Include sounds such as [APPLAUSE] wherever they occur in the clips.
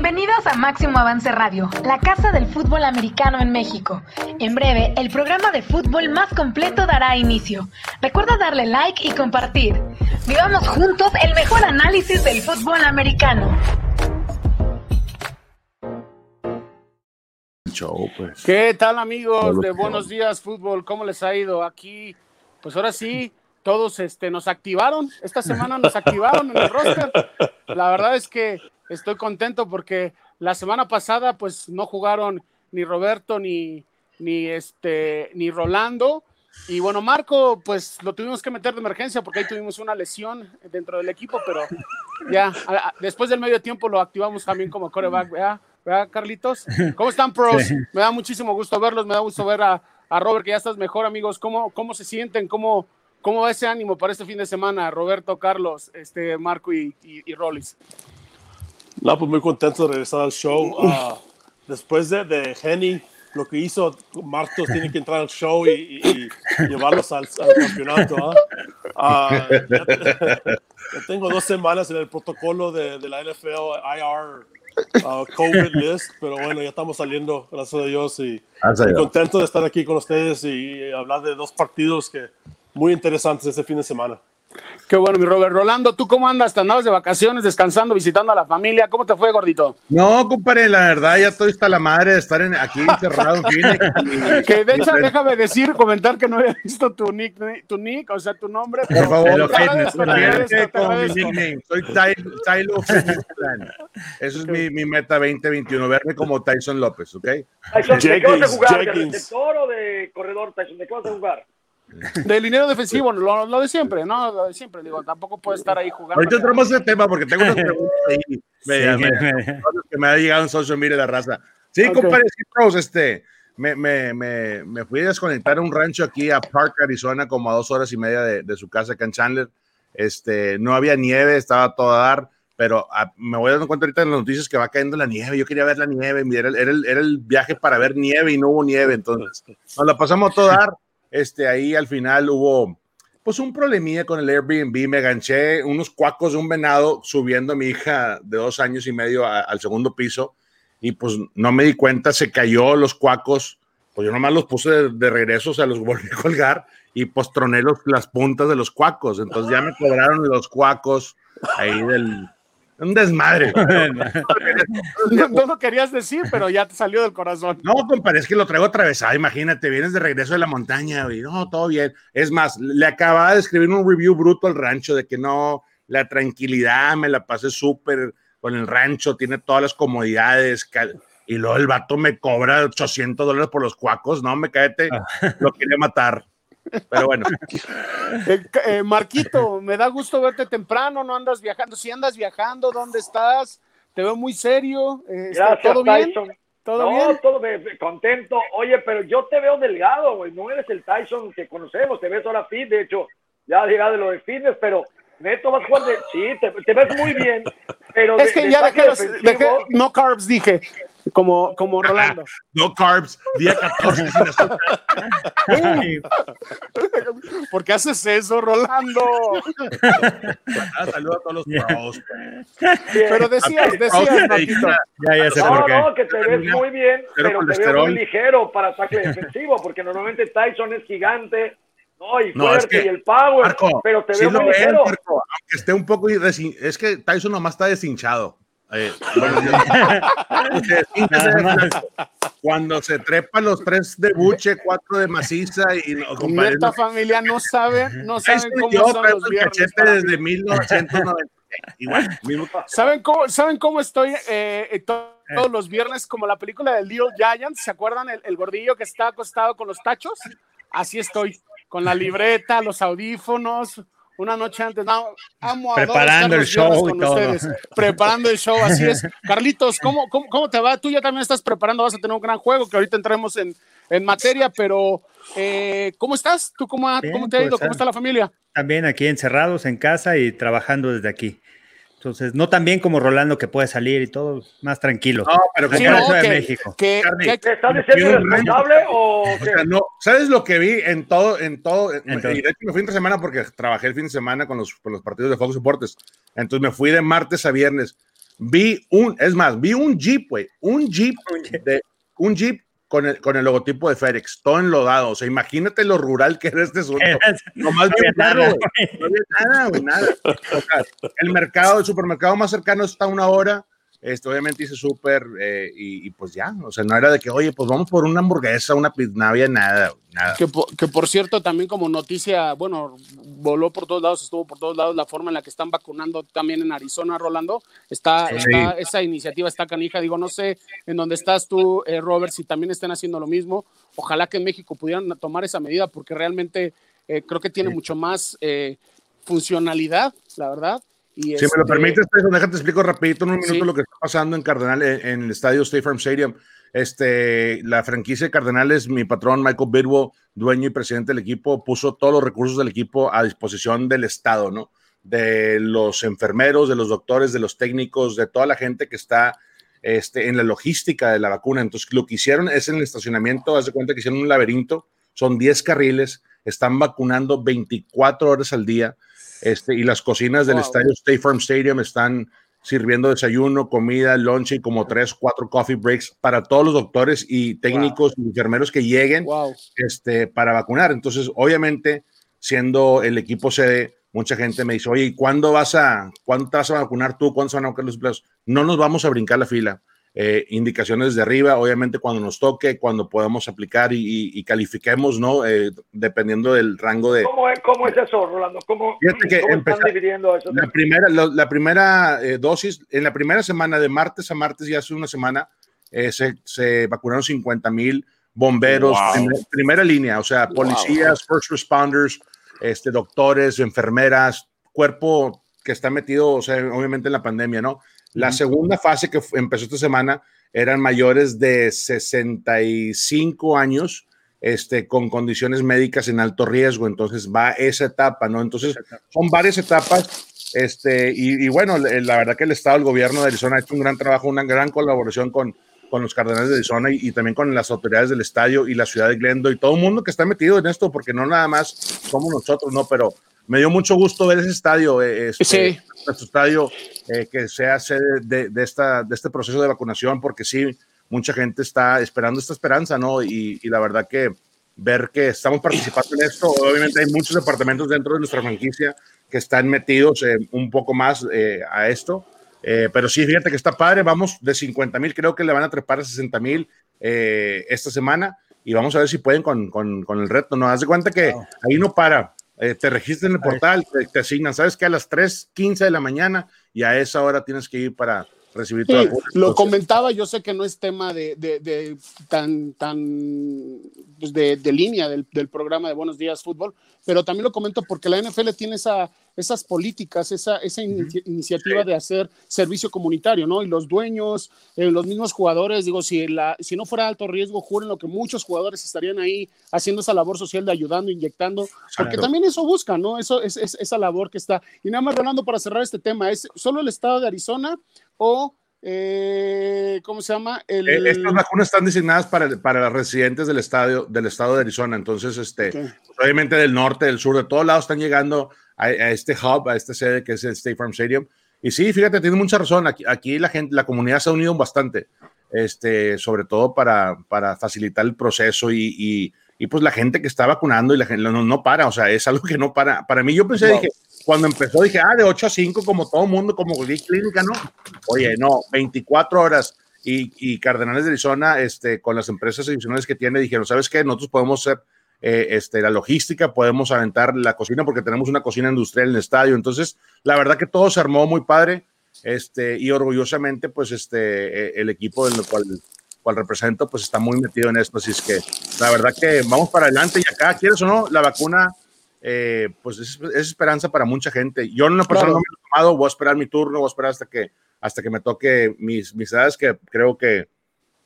Bienvenidos a Máximo Avance Radio, la casa del fútbol americano en México. En breve, el programa de fútbol más completo dará inicio. Recuerda darle like y compartir. Vivamos juntos el mejor análisis del fútbol americano. Pues. ¿Qué tal amigos de Buenos Días Fútbol? ¿Cómo les ha ido? Aquí, pues ahora sí, todos este, nos activaron. Esta semana nos activaron en el roster. La verdad es que estoy contento porque la semana pasada pues no jugaron ni Roberto ni, ni, este, ni Rolando. Y bueno, Marco, pues lo tuvimos que meter de emergencia porque ahí tuvimos una lesión dentro del equipo, pero ya después del medio tiempo lo activamos también como coreback, ¿verdad? ¿verdad, Carlitos? ¿Cómo están, pros? Me da muchísimo gusto verlos, me da gusto ver a, a Robert, que ya estás mejor, amigos. ¿Cómo, cómo se sienten? ¿Cómo, ¿Cómo va ese ánimo para este fin de semana, Roberto, Carlos, este, Marco y, y, Rollis? No, pues muy contento de regresar al show. [LAUGHS] Ah, después de, de Henny, lo que hizo Martos tiene que entrar al show y, llevarlos al, campeonato. ¿ah? Ah, [LAUGHS] ya, tengo dos semanas en el protocolo de, de la NFL IR uh, COVID list, pero bueno, ya estamos saliendo, gracias a Dios, y, contento de estar aquí con ustedes y hablar de dos partidos que muy interesantes este fin de semana. Qué bueno, mi Robert. Rolando, ¿tú cómo andas? ¿Te andabas de vacaciones, descansando, visitando a la familia? ¿Cómo te fue, gordito? No, compadre, la verdad, ya estoy hasta la madre de estar aquí encerrado en [LAUGHS] que de hecho, déjame decir, comentar que no había visto tu nick, tu nick o sea, tu nombre. Por favor, Soy Tylo Eso es mi, mi, meta 2021, verme como Tyson López, ¿ok? Tyson, ¿de qué vas a jugar? ¿De toro o de corredor, Tyson? ¿De qué vas a jugar? [LAUGHS] Del dinero defensivo, lo, lo, de siempre, ¿no? Lo de siempre, digo, tampoco puede estar ahí jugando. Ahorita entramos ese tema porque tengo unas [LAUGHS] preguntas ahí me, me, que me ha llegado en social media de raza. Sí, okay. compadre, sí, este, me, me, me, me, fui a desconectar a un rancho aquí a Park, Arizona, como a dos horas y media de, de su casa acá en Chandler. Este, no había nieve, estaba todo a dar, pero a, me voy dando cuenta ahorita en las noticias que va cayendo la nieve. Yo quería ver la nieve, era, era, el, era el viaje para ver nieve y no hubo nieve, entonces nos la pasamos a todo a dar este, ahí al final hubo pues un problemilla con el Airbnb, me ganché unos cuacos de un venado subiendo a mi hija de dos años y medio al segundo piso y pues no me di cuenta, se cayó los cuacos, pues yo nomás los puse de, regreso, o sea, los [LAUGHS] volví a colgar y pues troné las puntas de los cuacos, entonces ya me cobraron los cuacos ahí del, un desmadre. [LAUGHS] no, lo querías decir, pero ya te salió del corazón. No, compadre, es que lo traigo atravesado. Imagínate, vienes de regreso de la montaña y no, todo bien. Es más, le acababa de escribir un review bruto al rancho de que no, la tranquilidad, me la pasé súper con el rancho, tiene todas las comodidades. Y luego el vato me cobra 800 dólares por los cuacos. No, me caete, ah. lo quería matar. Pero bueno. [LAUGHS] Eh, eh, Marquito, me da gusto verte temprano, no andas viajando. Si andas viajando, ¿dónde estás? Te veo muy serio. Eh, ¿Todo bien? ¿Todo bien? todo contento. Oye, pero yo te veo delgado, güey. No eres el Tyson que conocemos. Te ves ahora fit. De hecho, ya llegado de lo de fitness, pero Neto vas de. Sí, te, ves muy bien. Pero es que ya dejé, dejé, no carbs, dije como, como Rolando. no carbs, día 14 sin azúcar. ¿Por qué haces eso, Rolando? Ah, saludos a todos los pros. Pero decías, decías, Marquito. Ya, ya sé no, por qué. no, que te ves muy bien, pero te ves muy ligero para ataque defensivo, porque normalmente Tyson es gigante. No, y fuerte, es que, y el power, pero te veo muy ligero. aunque esté un poco, es que Tyson nomás está deshinchado. Eh, cuando se trepan los tres de buche, cuatro de maciza y esta familia no sabe, no saben cómo son los viernes. desde 1990. Igual, [LAUGHS] ¿Saben cómo, ¿Saben cómo estoy eh, eh, todos los viernes? Como la película de Little Giant, ¿se acuerdan el, el gordillo que está acostado con los tachos? Así estoy, con la libreta, los audífonos, una noche antes. No, amo a Preparando el show con ustedes. Preparando el show, así es. [LAUGHS] Carlitos, ¿cómo, ¿cómo, te va? Tú ya también estás preparando, vas a tener un gran juego que ahorita entremos en, en materia, pero eh, ¿cómo estás? ¿Tú cómo, cómo te ha ido? Pues, ¿Cómo está la familia? También aquí encerrados en casa y trabajando desde aquí. Entonces, no tan bien como Rolando que puede salir y todo, más tranquilo. No, pero que, no, de México. Que, ¿Estás diciendo responsable o, no, ¿Sabes lo que vi en todo, en todo? Y de hecho me fui entre semana porque trabajé el fin de semana con los, con los partidos de Fox Deportes. Entonces me fui de martes a viernes. vi un, es más, vi un Jeep, güey, un Jeep, de, un Jeep con el, con el logotipo de FedEx, todo enlodado. O sea, imagínate lo rural que era este asunto. Nomás vi nada, No había nada, güey, nada. O sea, el mercado, el supermercado más cercano está a una hora este, obviamente hice súper eh, y, pues ya, o sea, no era de que, oye, pues vamos por una hamburguesa, una había nada, nada. Que por, que por cierto, también como noticia, bueno, voló por todos lados, estuvo por todos lados la forma en la que están vacunando también en Arizona, Rolando. Está, esa iniciativa está canija. Digo, no sé en dónde estás tú, eh, Robert, si también estén haciendo lo mismo. Ojalá que en México pudieran tomar esa medida porque realmente eh, creo que tiene mucho más funcionalidad, la verdad si me lo este permites, déjate explico rapidito en un minuto lo que está pasando en Cardenal, en, el estadio State Farm Stadium. Este, la franquicia de Cardenales, mi patrón Michael Bidwell, dueño y presidente del equipo, puso todos los recursos del equipo a disposición del Estado, ¿no? De los enfermeros, de los doctores, de los técnicos, de toda la gente que está este, en la logística de la vacuna. Entonces, lo que hicieron es en el estacionamiento, haz de cuenta que hicieron un laberinto, son 10 carriles, están vacunando 24 horas al día este, y las cocinas del estadio State Farm Stadium están sirviendo desayuno, comida, lunch y como tres, cuatro coffee breaks para todos los doctores y técnicos y enfermeros que lleguen este, para vacunar. Entonces, obviamente, siendo el equipo sede, mucha gente me dice, oye, ¿y cuándo vas a, cuándo vas a vacunar tú? ¿Cuándo se van a vacunar los empleados? No nos vamos a brincar la fila. Eh, indicaciones de arriba, obviamente cuando nos toque, cuando podamos aplicar y, califiquemos, ¿no? Eh, dependiendo del rango de... ¿Cómo es, cómo es eso, Rolando? ¿Cómo, están dividiendo eso? La primera, la, primera eh, dosis, en la primera semana, de martes a martes, ya hace una semana, se, se, vacunaron 50 mil bomberos, primera línea, o sea, policías, first responders, este, doctores, enfermeras, cuerpo que está metido, o sea, obviamente en la pandemia, ¿no? La segunda fase que empezó esta semana eran mayores de 65 años, este, con condiciones médicas en alto riesgo. Entonces va esa etapa, ¿no? Entonces son varias etapas. Este, y, bueno, la verdad que el Estado, el gobierno de Arizona ha hecho un gran trabajo, una gran colaboración con, con los Cardenales de Arizona y, también con las autoridades del estadio y la ciudad de Glendo y todo el mundo que está metido en esto, porque no nada más somos nosotros, ¿no? Pero me dio mucho gusto ver ese estadio, eh, este, sí. Nuestro estadio, eh, que sea sede de, esta, de este proceso de vacunación, porque sí, mucha gente está esperando esta esperanza, ¿no? Y, la verdad que ver que estamos participando en esto, obviamente hay muchos departamentos dentro de nuestra franquicia que están metidos eh, un poco más a esto, pero sí, fíjate que está padre, vamos de 50 mil, creo que le van a trepar a 60 mil esta semana y vamos a ver si pueden con, con, con el reto, ¿no? Haz de cuenta que ahí no para eh, te registras en el portal, te, asignan, sabes que a las 3:15 de la mañana y a esa hora tienes que ir para recibir sí, Lo comentaba, yo sé que no es tema de, de, tan, tan pues de, línea del, del, programa de Buenos Días Fútbol, pero también lo comento porque la NFL tiene esa, esas políticas, esa, esa iniciativa de hacer servicio comunitario, ¿no? Y los dueños, eh, los mismos jugadores, digo, si, la, si no fuera alto riesgo, juren lo que muchos jugadores estarían ahí haciendo esa labor social de ayudando, inyectando, porque también eso busca, ¿no? Eso es, esa labor que está. Y nada más, Rolando, para cerrar este tema, ¿es solo el estado de Arizona o eh, ¿cómo se llama? El... Eh, estas vacunas están designadas para, para los residentes del, estadio, del estado de Arizona, entonces, este, pues, obviamente del norte, del sur, de todos lados están llegando a, este hub, a esta sede que es el State Farm Stadium. Y sí, fíjate, tiene mucha razón. Aquí, aquí la gente, la comunidad se ha unido bastante, este, sobre todo para, para facilitar el proceso y, y, y, pues la gente que está vacunando y la gente no, no, para, o sea, es algo que no para. Para mí, yo pensé, dije, cuando empezó, dije, ah, de 8 a 5, como todo mundo, como clínica, ¿no? Oye, no, 24 horas. Y, y Cardenales de Arizona, este, con las empresas adicionales que tiene, dijeron, ¿sabes qué? Nosotros podemos ser eh, este, la logística, podemos aventar la cocina porque tenemos una cocina industrial en el estadio. Entonces, la verdad que todo se armó muy padre este, y orgullosamente, pues este, eh, el equipo del cual, cual represento, pues está muy metido en esto. Así es que la verdad que vamos para adelante y acá, quieres o no, la vacuna, eh, pues es, esperanza para mucha gente. Yo en persona no me he tomado, voy a esperar mi turno, voy a esperar hasta que, hasta que me toque mis, mis edades, que creo que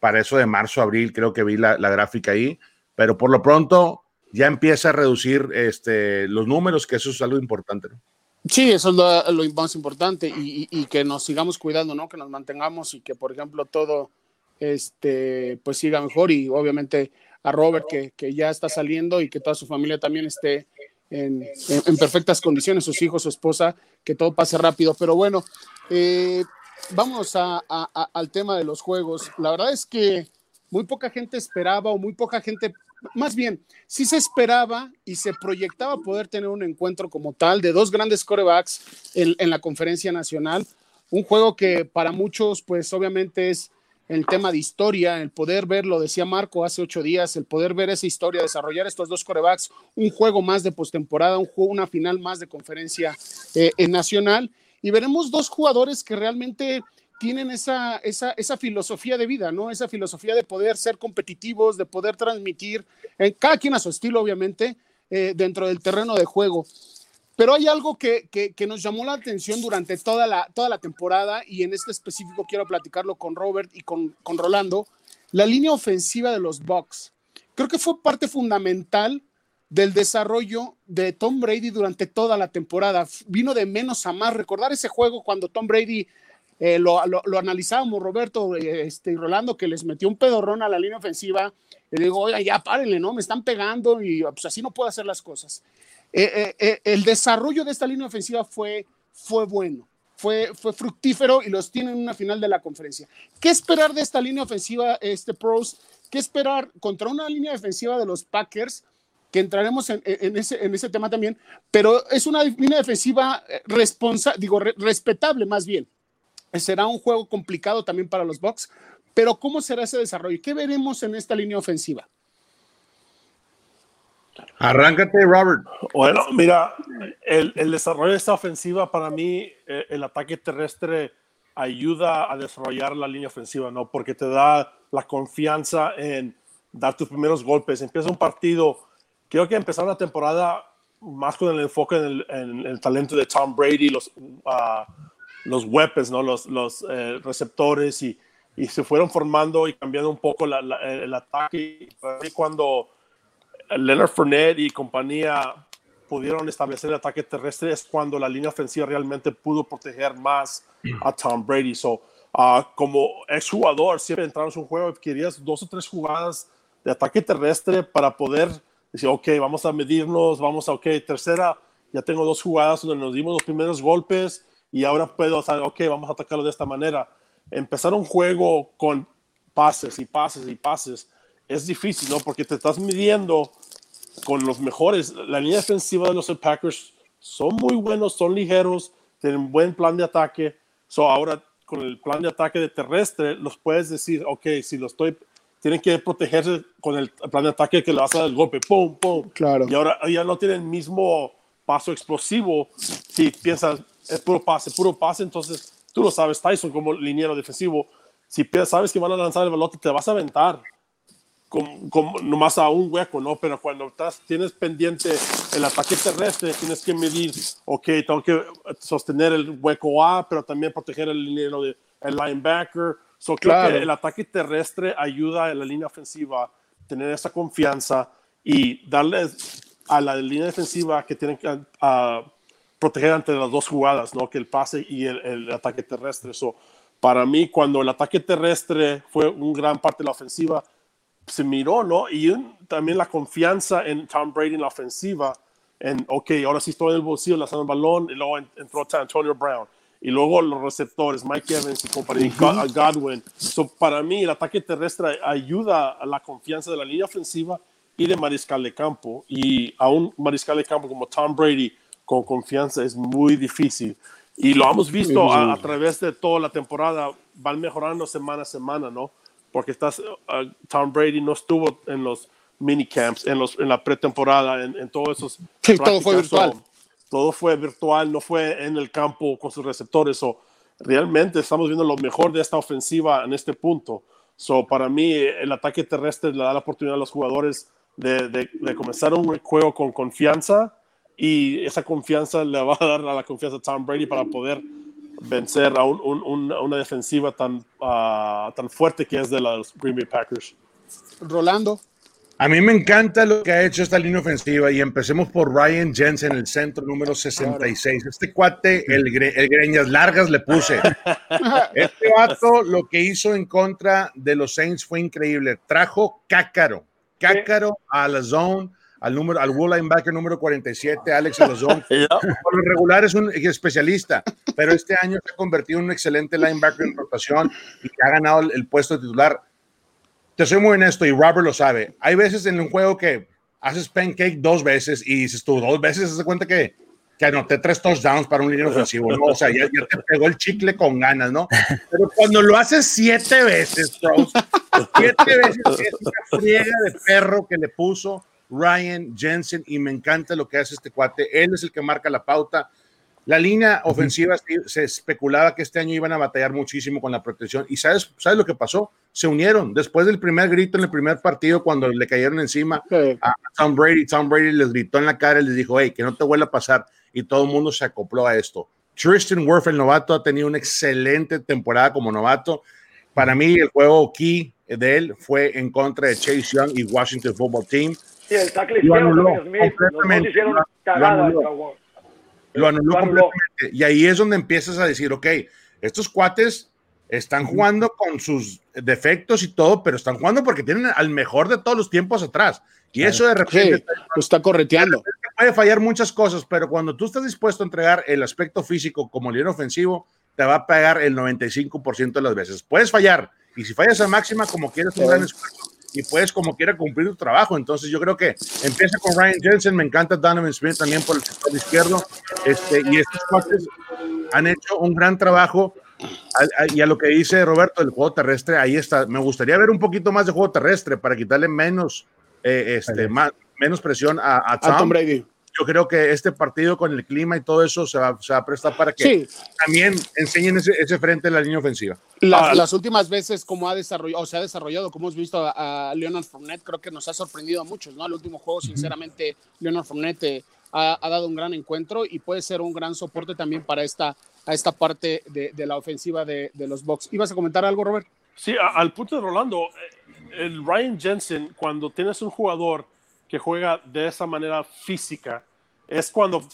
para eso de marzo, abril, creo que vi la, la gráfica ahí. Pero por lo pronto, ya empieza a reducir este, los números, que eso es algo importante. ¿no? Sí, eso es lo, más importante y, que nos sigamos cuidando, ¿no? Que nos mantengamos y que, por ejemplo, todo este, pues siga mejor y obviamente a Robert que, que ya está saliendo y que toda su familia también esté en, en, perfectas condiciones, sus hijos, su esposa, que todo pase rápido. Pero bueno, eh, vamos al tema de los juegos. La verdad es que muy poca gente esperaba o muy poca gente, más bien, sí se esperaba y se proyectaba poder tener un encuentro como tal de dos grandes corebacks en, en la conferencia nacional. Un juego que para muchos, pues obviamente es el tema de historia, el poder ver, lo decía Marco hace ocho días, el poder ver esa historia, desarrollar estos dos corebacks, un juego más de postemporada, un juego, una final más de conferencia eh, nacional, y veremos dos jugadores que realmente tienen esa, esa, esa, filosofía de vida, ¿no? Esa filosofía de poder ser competitivos, de poder transmitir, eh, cada quien a su estilo, obviamente, eh, dentro del terreno de juego. Pero hay algo que, que, nos llamó la atención durante toda la, toda la temporada, y en este específico quiero platicarlo con Robert y con, con Rolando, la línea ofensiva de los Bucks. Creo que fue parte fundamental del desarrollo de Tom Brady durante toda la temporada. Vino de menos a más. Recordar ese juego cuando Tom Brady eh, lo, lo, analizábamos, Roberto eh, este, Rolando, que les metió un pedorrón a la línea ofensiva. Le digo, oiga, ya párenle, ¿no? Me están pegando y pues así no puedo hacer las cosas. Eh, el desarrollo de esta línea ofensiva fue, fue bueno, fue, fue fructífero y los tienen en una final de la conferencia. ¿Qué esperar de esta línea ofensiva, este Pros? ¿Qué esperar contra una línea defensiva de los Packers? que entraremos en, ese, en ese tema también, pero es una línea defensiva responsa, digo, respetable más bien será un juego complicado también para los Bucks, pero ¿cómo será ese desarrollo? ¿Qué veremos en esta línea ofensiva? Arráncate, Robert. Bueno, mira, el, desarrollo de esta ofensiva para mí, eh, el ataque terrestre ayuda a desarrollar la línea ofensiva, ¿no? Porque te da la confianza en dar tus primeros golpes. Empieza un partido, creo que empezar la temporada más con el enfoque en el, talento de Tom Brady, los, uh, los weapons, ¿no? los, los eh, receptores y, y, se fueron formando y cambiando un poco el ataque. Y cuando Leonard Fournette y compañía pudieron establecer el ataque terrestre es cuando la línea ofensiva realmente pudo proteger más a Tom Brady. So, uh, como exjugador, siempre entramos en un juego y querías dos o tres jugadas de ataque terrestre para poder decir, ok, vamos a medirnos, vamos a, ok, tercera, ya tengo dos jugadas donde nos dimos los primeros golpes, y ahora puedo saber, ok, vamos a atacarlo de esta manera. Empezar un juego con pases y pases y pases es difícil, ¿no? Porque te estás midiendo con los mejores. La línea defensiva de los Packers son muy buenos, son ligeros, tienen buen plan de ataque. So ahora con el plan de ataque de terrestre, los puedes decir, ok, si lo estoy, tienen que protegerse con el plan de ataque que le vas a dar el golpe, pum, pum. Claro. Y ahora ya no tienen el mismo paso explosivo si piensas, es puro pase, puro pase, entonces tú lo sabes, Tyson como liniero defensivo, si sabes que van a lanzar el balote, te vas a aventar como, como nomás a un hueco, ¿no? Pero cuando estás, tienes pendiente el ataque terrestre, tienes que medir, ok, tengo que sostener el hueco A, pero también proteger el liniero de el linebacker. So, claro. creo que el ataque terrestre ayuda a la línea ofensiva a tener esa confianza y darles a la línea defensiva que tienen que proteger ante las dos jugadas, ¿no? Que el pase y el, ataque terrestre. So, para mí, cuando el ataque terrestre fue un gran parte de la ofensiva, se miró, ¿no? Y también la confianza en Tom Brady en la ofensiva, en, ok, ahora sí estoy en el bolsillo lanzando el balón, y luego entró Antonio Brown, y luego los receptores, Mike Evans y compañía, Godwin. So, para mí, el ataque terrestre ayuda a la confianza de la línea ofensiva y de mariscal de campo, y a un mariscal de campo como Tom Brady, con confianza es muy difícil. Y lo hemos visto a, través de toda la temporada, van mejorando semana a semana, ¿no? Porque estás, uh, Tom Brady no estuvo en los minicamps, en, los, en la pretemporada, en, en todos esos. [LAUGHS] Sí, todo fue virtual. todo fue virtual, no fue en el campo con sus receptores. o realmente estamos viendo lo mejor de esta ofensiva en este punto. So, para mí, el ataque terrestre le da la oportunidad a los jugadores de, de, de comenzar un juego con confianza y esa confianza [LAUGHS] le va a dar a la confianza a Tom Brady para poder vencer a, una defensiva tan, ah, tan fuerte que es de los Green Bay Packers. Rolando. A mí me encanta lo que ha hecho esta línea ofensiva y empecemos por Ryan Jensen, el centro número 66. Este cuate, el, el greñas largas le puse. [LAUGHS] Este vato lo que hizo en contra de los Saints fue increíble. Trajo cácaro, cácaro a la zone al número, al wall linebacker número 47, Alex Alazón. [LAUGHS] Por lo regular es un especialista, pero este año se ha convertido en un excelente linebacker en rotación y ha ganado el, puesto de titular. Te soy muy honesto y Robert lo sabe. Hay veces en un juego que haces pancake dos veces y dices tú dos veces, se cuenta que, que anoté tres touchdowns para un línea ofensivo, ¿no? O sea, ya, te pegó el chicle con ganas, ¿no? Pero cuando lo haces siete veces, siete veces es una friega de perro que le puso Ryan Jensen y me encanta lo que hace este cuate. Él es el que marca la pauta. La línea ofensiva se especulaba que este año iban a batallar muchísimo con la protección y sabes, sabes lo que pasó. Se unieron después del primer grito en el primer partido cuando le cayeron encima a Tom Brady. Tom Brady les gritó en la cara y les dijo, hey, que no te vuelva a pasar y todo el mundo se acopló a esto. Tristan Wirf, el novato, ha tenido una excelente temporada como novato. Para mí, el juego key de él fue en contra de Chase Young y Washington Football Team lo anuló completamente. Lo anuló, completamente. Y ahí es donde empiezas a decir, ok, estos cuates están jugando con sus defectos y todo, pero están jugando porque tienen al mejor de todos los tiempos atrás. Y eso de repente está correteando. Puede fallar muchas cosas, pero cuando tú estás dispuesto a entregar el aspecto físico como líder ofensivo, te va a pegar el 95% de las veces. Puedes fallar, y si fallas a máxima, como quieres, un gran esfuerzo, y puedes como quiera cumplir tu trabajo. Entonces yo creo que empieza con Ryan Jensen, me encanta Donovan Smith también por el sector izquierdo, este, y estos cuates han hecho un gran trabajo. y a lo que dice Roberto del juego terrestre, ahí está. Me gustaría ver un poquito más de juego terrestre para quitarle menos, eh, este, más, menos presión a, a Tom Brady yo creo que este partido con el clima y todo eso se va, se va a prestar para que también enseñen ese, ese, frente de la línea ofensiva. Ah. Las, últimas veces, como ha desarrollado, o se ha desarrollado, como hemos visto a, Leonard Fournette, creo que nos ha sorprendido a muchos, ¿no? El último juego, sinceramente, Leonard Fournette eh, ha, ha, dado un gran encuentro y puede ser un gran soporte también para esta, a esta parte de, de la ofensiva de, de, los Bucks. ¿Ibas a comentar algo, Robert? Sí, al punto de Rolando, eh, el Ryan Jensen, cuando tienes un jugador que juega de esa manera física, es cuando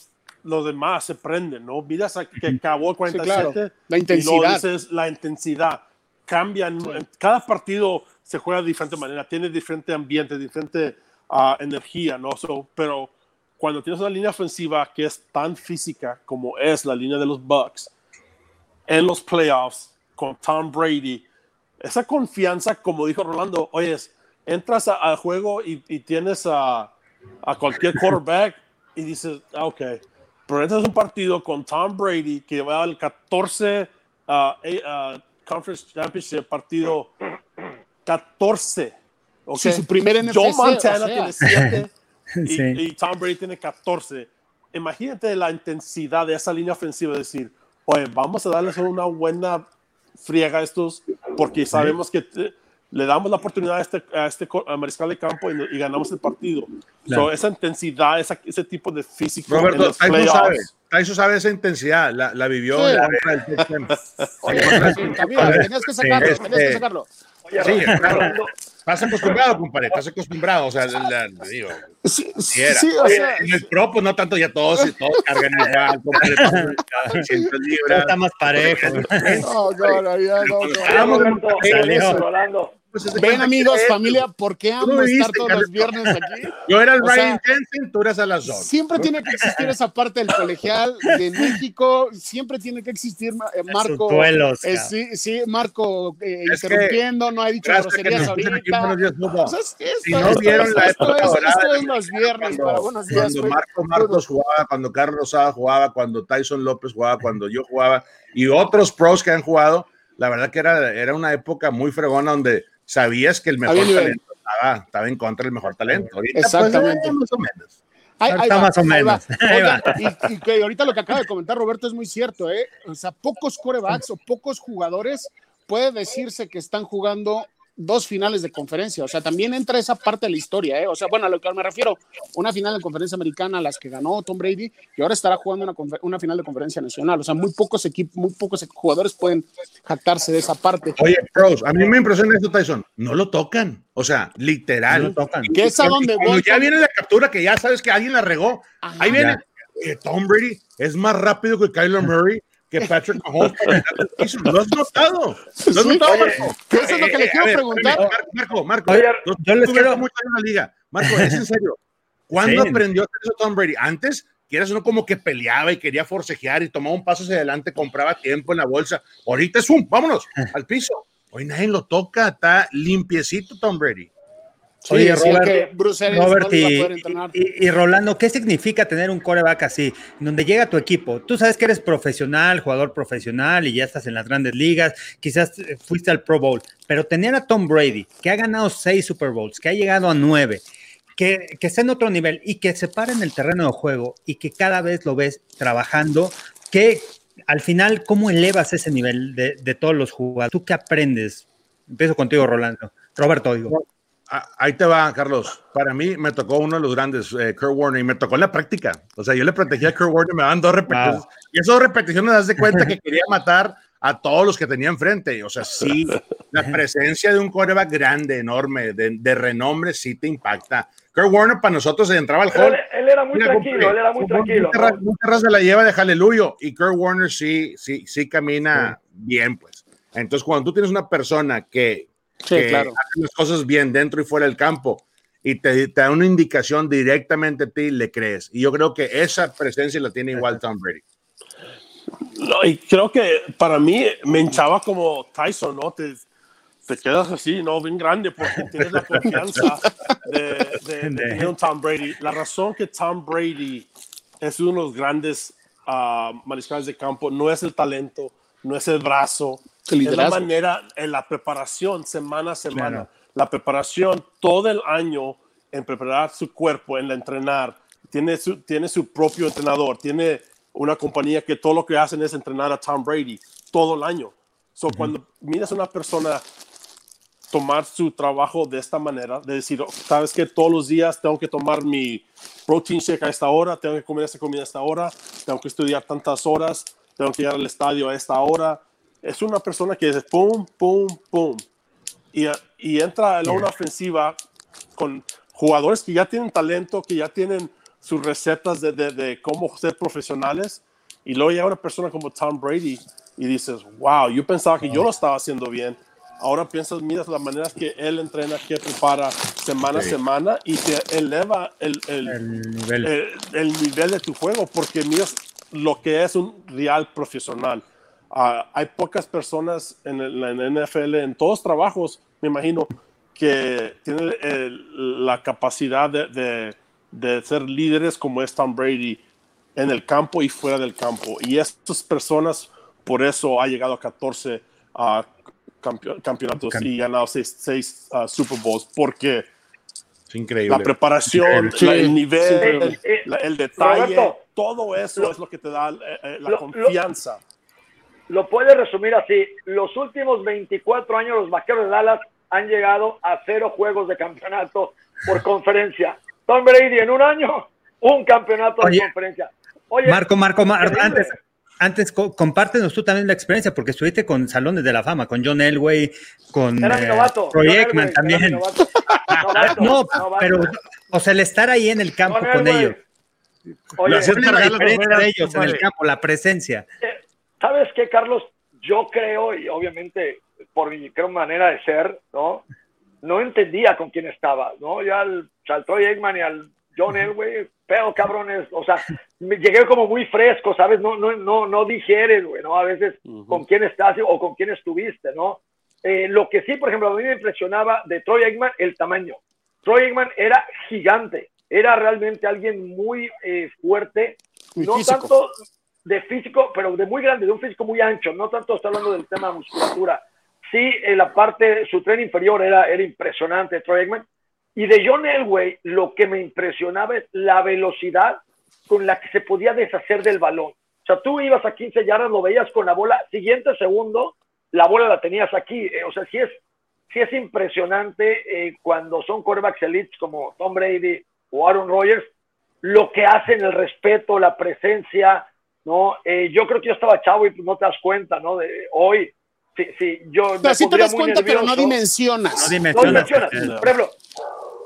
los demás se prenden, ¿no? Miras que acabó el 47 la intensidad. Y la intensidad. Cambian, cada partido se juega de diferente manera, tiene diferente ambiente, diferente uh, energía, ¿no? pero cuando tienes una línea ofensiva que es tan física como es la línea de los Bucks, en los playoffs, con Tom Brady, esa confianza, como dijo Rolando, oye, entras al juego y, tienes a, a, cualquier quarterback y dices, ah, ok, pero este es un partido con Tom Brady que va al 14 uh, Conference Championship, partido 14. Okay. su primer NFC. Joe Montana tiene 7 [LAUGHS] y, Tom Brady tiene 14. Imagínate la intensidad de esa línea ofensiva, decir, oye, vamos a darles una buena friega a estos porque sabemos que le damos la oportunidad a este, a este mariscal de campo y, ganamos el partido. esa intensidad, ese tipo de físico. Roberto, Tyson sabe, Tyson sabe esa intensidad, la, la vivió sí. la Oye, tenías que sacarlo, tenías que sacarlo. Oye, sí, claro. Estás acostumbrado, compadre, estás acostumbrado. O sea, la, digo, sí, sí, sí o sea, en el pro, pues no tanto ya todos, todos cargan el compadre, [LAUGHS] Está más parejo. No, no, no, no. no, no. Pues Ven amigos, familia, ¿por qué amo estar todos los viernes aquí? Yo era el Ryan Jensen, tú eras a las dos. Siempre tiene que existir esa parte del colegial de México, siempre tiene que existir eh, Marco. Duelos, eh, sí, sí, Marco eh, interrumpiendo, no ha dicho groserías ahorita. Pues si no vieron la época esto, es, esto es los viernes para buenos días. Cuando Marco Marcos jugaba, cuando Carlos Rosada jugaba, cuando Tyson López jugaba, cuando yo jugaba y otros pros que han jugado, la verdad que era, era una época muy fregona donde sabías que el mejor talento estaba, en contra del mejor talento. Ahorita, pues, Exactamente. más o menos. Está más o menos. [LAUGHS] y, que ahorita lo que acaba de comentar Roberto es muy cierto, ¿eh? O sea, pocos corebacks o pocos jugadores puede decirse que están jugando dos finales de conferencia. O sea, también entra esa parte de la historia, ¿eh? O sea, bueno, a lo que me refiero, una final de conferencia americana, las que ganó Tom Brady, y ahora estará jugando una, una final de conferencia nacional. O sea, muy pocos equipos, muy pocos jugadores pueden jactarse de esa parte. Oye, pros, a mí me impresiona esto, Tyson. No lo tocan. O sea, literal. No lo tocan. ¿Qué es a donde voy? ya viene la captura, que ya sabes que alguien la regó. Ahí viene. Eh, Tom Brady es más rápido que Kyler [LAUGHS] Murray que Patrick Mahomes. ¿Lo has notado? ¿Lo has notado, Marco? Eso es lo que le quiero preguntar. Marco, Marco, Marco yo les quiero mucho en la liga. Marco, es en serio. ¿Cuándo aprendió a hacer eso Tom Brady? Antes, quieras uno como que peleaba y quería forcejear y tomaba un paso hacia adelante, compraba tiempo en la bolsa. Ahorita es un, vámonos al piso. Hoy nadie lo toca, está limpiecito Tom Brady. Oye, Robert, y, Rolando, ¿qué significa tener un coreback así? Donde llega tu equipo, tú sabes que eres profesional, jugador profesional y ya estás en las grandes ligas, quizás eh, fuiste al Pro Bowl, pero tener a Tom Brady, que ha ganado seis Super Bowls, que ha llegado a nueve, que, que está en otro nivel y que se para en el terreno de juego y que cada vez lo ves trabajando, que al final, ¿cómo elevas ese nivel de, de todos los jugadores? ¿Tú qué aprendes? Empiezo contigo, Rolando. Roberto, digo. Ah, ahí te va, Carlos. Para mí me tocó uno de los grandes, eh, Kurt Warner, y me tocó en la práctica. O sea, yo le protegí a Kurt Warner, me daban dos repeticiones. Y esas dos repeticiones, das de cuenta que [LAUGHS] quería matar a todos los que tenía enfrente. O sea, sí, la presencia de un coreback grande, enorme, de, renombre, sí te impacta. Kurt Warner para nosotros se entraba al hall. Él, era muy tranquilo, él era muy tranquilo. Mucha se la lleva de Aleluya y Kurt Warner sí, sí, sí camina bien, pues. Entonces, cuando tú tienes una persona que, Sí, claro. las cosas bien dentro y fuera del campo y te, da una indicación directamente a ti, le crees. Y yo creo que esa presencia la tiene igual Tom Brady. No, y creo que para mí me hinchaba como Tyson, ¿no? Te, te quedas así, ¿no? Bien grande porque tienes la confianza [LAUGHS] de, de, Tom Brady. La razón que Tom Brady es uno de los grandes uh, mariscales de campo no es el talento, no es el brazo, es la manera, en la preparación, semana a semana, la preparación todo el año en preparar su cuerpo, en entrenar. Tiene su, tiene su propio entrenador, tiene una compañía que todo lo que hacen es entrenar a Tom Brady todo el año. So, Cuando miras a una persona tomar su trabajo de esta manera, de decir, oh, sabes que todos los días tengo que tomar mi protein shake a esta hora, tengo que comer esa comida a esta hora, tengo que estudiar tantas horas, tengo que ir al estadio a esta hora, es una persona que es pum, pum, pum. Y, y entra en una ofensiva con jugadores que ya tienen talento, que ya tienen sus recetas de, de, de, cómo ser profesionales. Y luego llega una persona como Tom Brady y dices, wow, yo pensaba que yo lo estaba haciendo bien. Ahora piensas, miras las maneras que él entrena, que prepara semana a semana y te eleva el, el, el, nivel. el, nivel de tu juego porque miras lo que es un real profesional. Ah, hay pocas personas en, la NFL, en todos trabajos, me imagino, que tienen la capacidad de, de, ser líderes como es Tom Brady en el campo y fuera del campo. Y estas personas, por eso ha llegado a 14 uh, campeonatos y ganado 6 uh, Super Bowls, porque es increíble. La preparación, el nivel, el, detalle, todo eso es lo que te da eh, eh, la confianza lo puede resumir así. Los últimos 24 años los Vaqueros de Dallas han llegado a cero juegos de campeonato por conferencia. Tom Brady en un año, un campeonato de conferencia. Oye, Marco, Marco, antes, antes compártenos tú también la experiencia, porque estuviste con Salones de la Fama, con John Elway, con eh, Troy Ekman también. [LAUGHS] no, pero, o sea, el estar ahí en el campo con ellos. Oye, la diferencia de ellos en el campo, la presencia. ¿Sabes qué, Carlos? Yo creo, y obviamente por mi creo, manera de ser, ¿no? No entendía con quién estaba, ¿no? Ya al, al Troy Eggman y al John Elway, pero cabrones, o sea, me llegué como muy fresco, ¿sabes? No, no, no, no digieres, güey, ¿no? A veces con quién estás o con quién estuviste, ¿no? Eh, lo que sí, por ejemplo, a mí me impresionaba de Troy Eggman, el tamaño. Troy Eggman era gigante, era realmente alguien muy eh, fuerte, no tanto de físico, pero de muy grande, de un físico muy ancho, no tanto está hablando del tema de musculatura. Sí, en la parte, su tren inferior era, era impresionante, Troy Eggman. Y de John Elway, lo que me impresionaba es la velocidad con la que se podía deshacer del balón. O sea, tú ibas a 15 yardas, lo veías con la bola, siguiente segundo, la bola la tenías aquí. Eh, o sea, sí es, sí es impresionante eh, cuando son quarterbacks elites como Tom Brady o Aaron Rodgers, lo que hacen, el respeto, la presencia, ¿no? Eh, yo creo que yo estaba chavo y no te das cuenta, ¿no? De hoy, sí, sí, yo... Pero sí te das cuenta, pero no dimensionas. No dimensionas. Por ejemplo,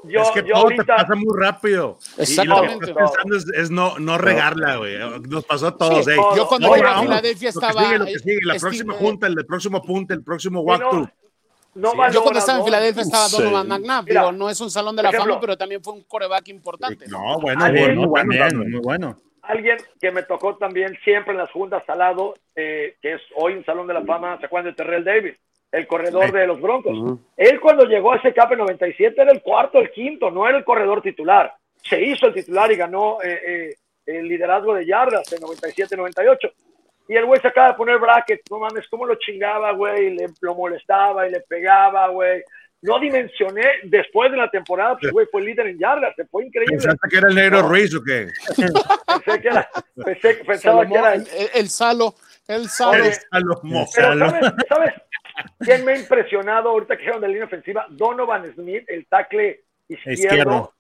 yo, es que yo todo ahorita... te pasa muy rápido. Exactamente. Y lo que estás pensando es, es no, no regarla, güey. Nos pasó a todos. Sí, Yo cuando no, iba a Filadelfia estaba... Lo que sigue, lo que sigue, la próxima junta, el próximo punto, el próximo walkthrough. No Yo cuando estaba en Filadelfia estaba Donovan McNabb. Digo, no es un salón de la fama, pero también fue un coreback importante. No, bueno, bueno, bueno, muy bueno. Alguien que me tocó también siempre en las juntas al lado, eh, que es hoy un salón de la fama, ¿se acuerdan de Terrell Davis? El corredor de los Broncos. Él cuando llegó a ese CAP en 97 era el cuarto, el quinto, no era el corredor titular. Se hizo el titular y ganó eh, eh, el liderazgo de yardas en 97-98. Y el güey se acaba de poner bracket, no mames, cómo lo chingaba, güey, le, lo molestaba y le pegaba, güey. No dimensioné, después de la temporada, pues, güey, fue el líder en yardas, se fue increíble. ¿Pensaste que era el negro Ruiz o qué? pensé que era, pensé, pensaba que era el, el, Salo, el Salo. El ¿sabes, ¿sabes quién me ha impresionado ahorita que dijeron de la línea ofensiva? Donovan Smith, el tackle izquierdo. izquierdo.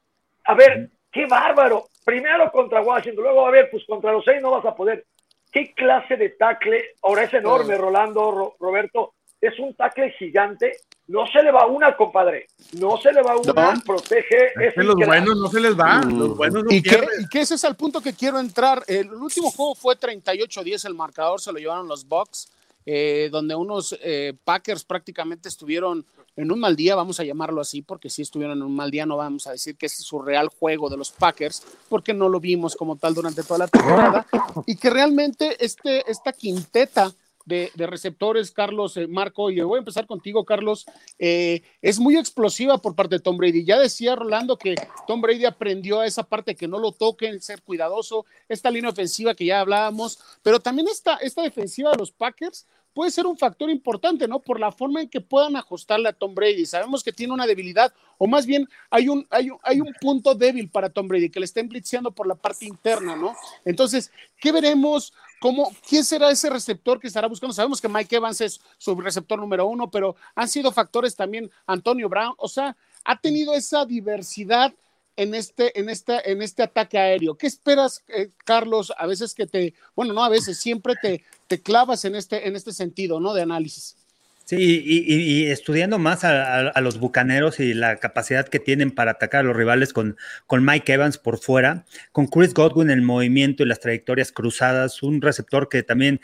A ver, qué bárbaro. Primero contra Washington, luego a ver, pues contra los seis no vas a poder. ¿Qué clase de tackle? Ahora es enorme, Rolando, Roberto. Es un tackle gigante. No se le va una, compadre. No se le va una. Protege. Es que los buenos no se les va. Mm. Los buenos no ¿Y, que, y que ese es el punto que quiero entrar. El último juego fue 38-10 el marcador. Se lo llevaron los Bucks. Eh, donde unos eh, Packers prácticamente estuvieron en un mal día, vamos a llamarlo así, porque si estuvieron en un mal día, no vamos a decir que es su real juego de los Packers, porque no lo vimos como tal durante toda la temporada, y que realmente este, esta quinteta de, receptores, Carlos, eh, Marco, y voy a empezar contigo, Carlos, es muy explosiva por parte de Tom Brady. Ya decía Rolando que Tom Brady aprendió a esa parte que no lo toquen, ser cuidadoso, esta línea ofensiva que ya hablábamos, pero también esta, esta defensiva de los Packers puede ser un factor importante, ¿no? Por la forma en que puedan ajustarle a Tom Brady. Sabemos que tiene una debilidad, o más bien hay un, hay un, hay un punto débil para Tom Brady, que le estén blitzeando por la parte interna, ¿no? Entonces, ¿qué veremos? ¿Cómo, ¿Quién será ese receptor que estará buscando? Sabemos que Mike Evans es su receptor número uno, pero han sido factores también Antonio Brown, o sea, ha tenido esa diversidad en este, en este, en este ataque aéreo. ¿Qué esperas, eh, Carlos? A veces que te, bueno, no a veces, siempre te, te clavas en este, en este sentido, ¿no? De análisis. Sí, y, estudiando más a, los bucaneros y la capacidad que tienen para atacar a los rivales con, con Mike Evans por fuera, con Chris Godwin el movimiento y las trayectorias cruzadas, un receptor que también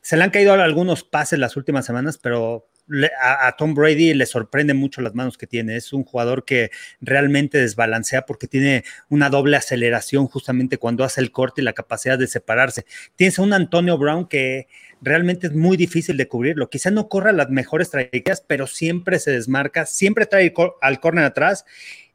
se le han caído algunos pases las últimas semanas, pero a, Tom Brady le sorprende mucho las manos que tiene. Es un jugador que realmente desbalancea porque tiene una doble aceleración justamente cuando hace el corte y la capacidad de separarse. Tienes a un Antonio Brown que realmente es muy difícil de cubrirlo. Quizá no corra las mejores trayectorias, pero siempre se desmarca, siempre trae al córner atrás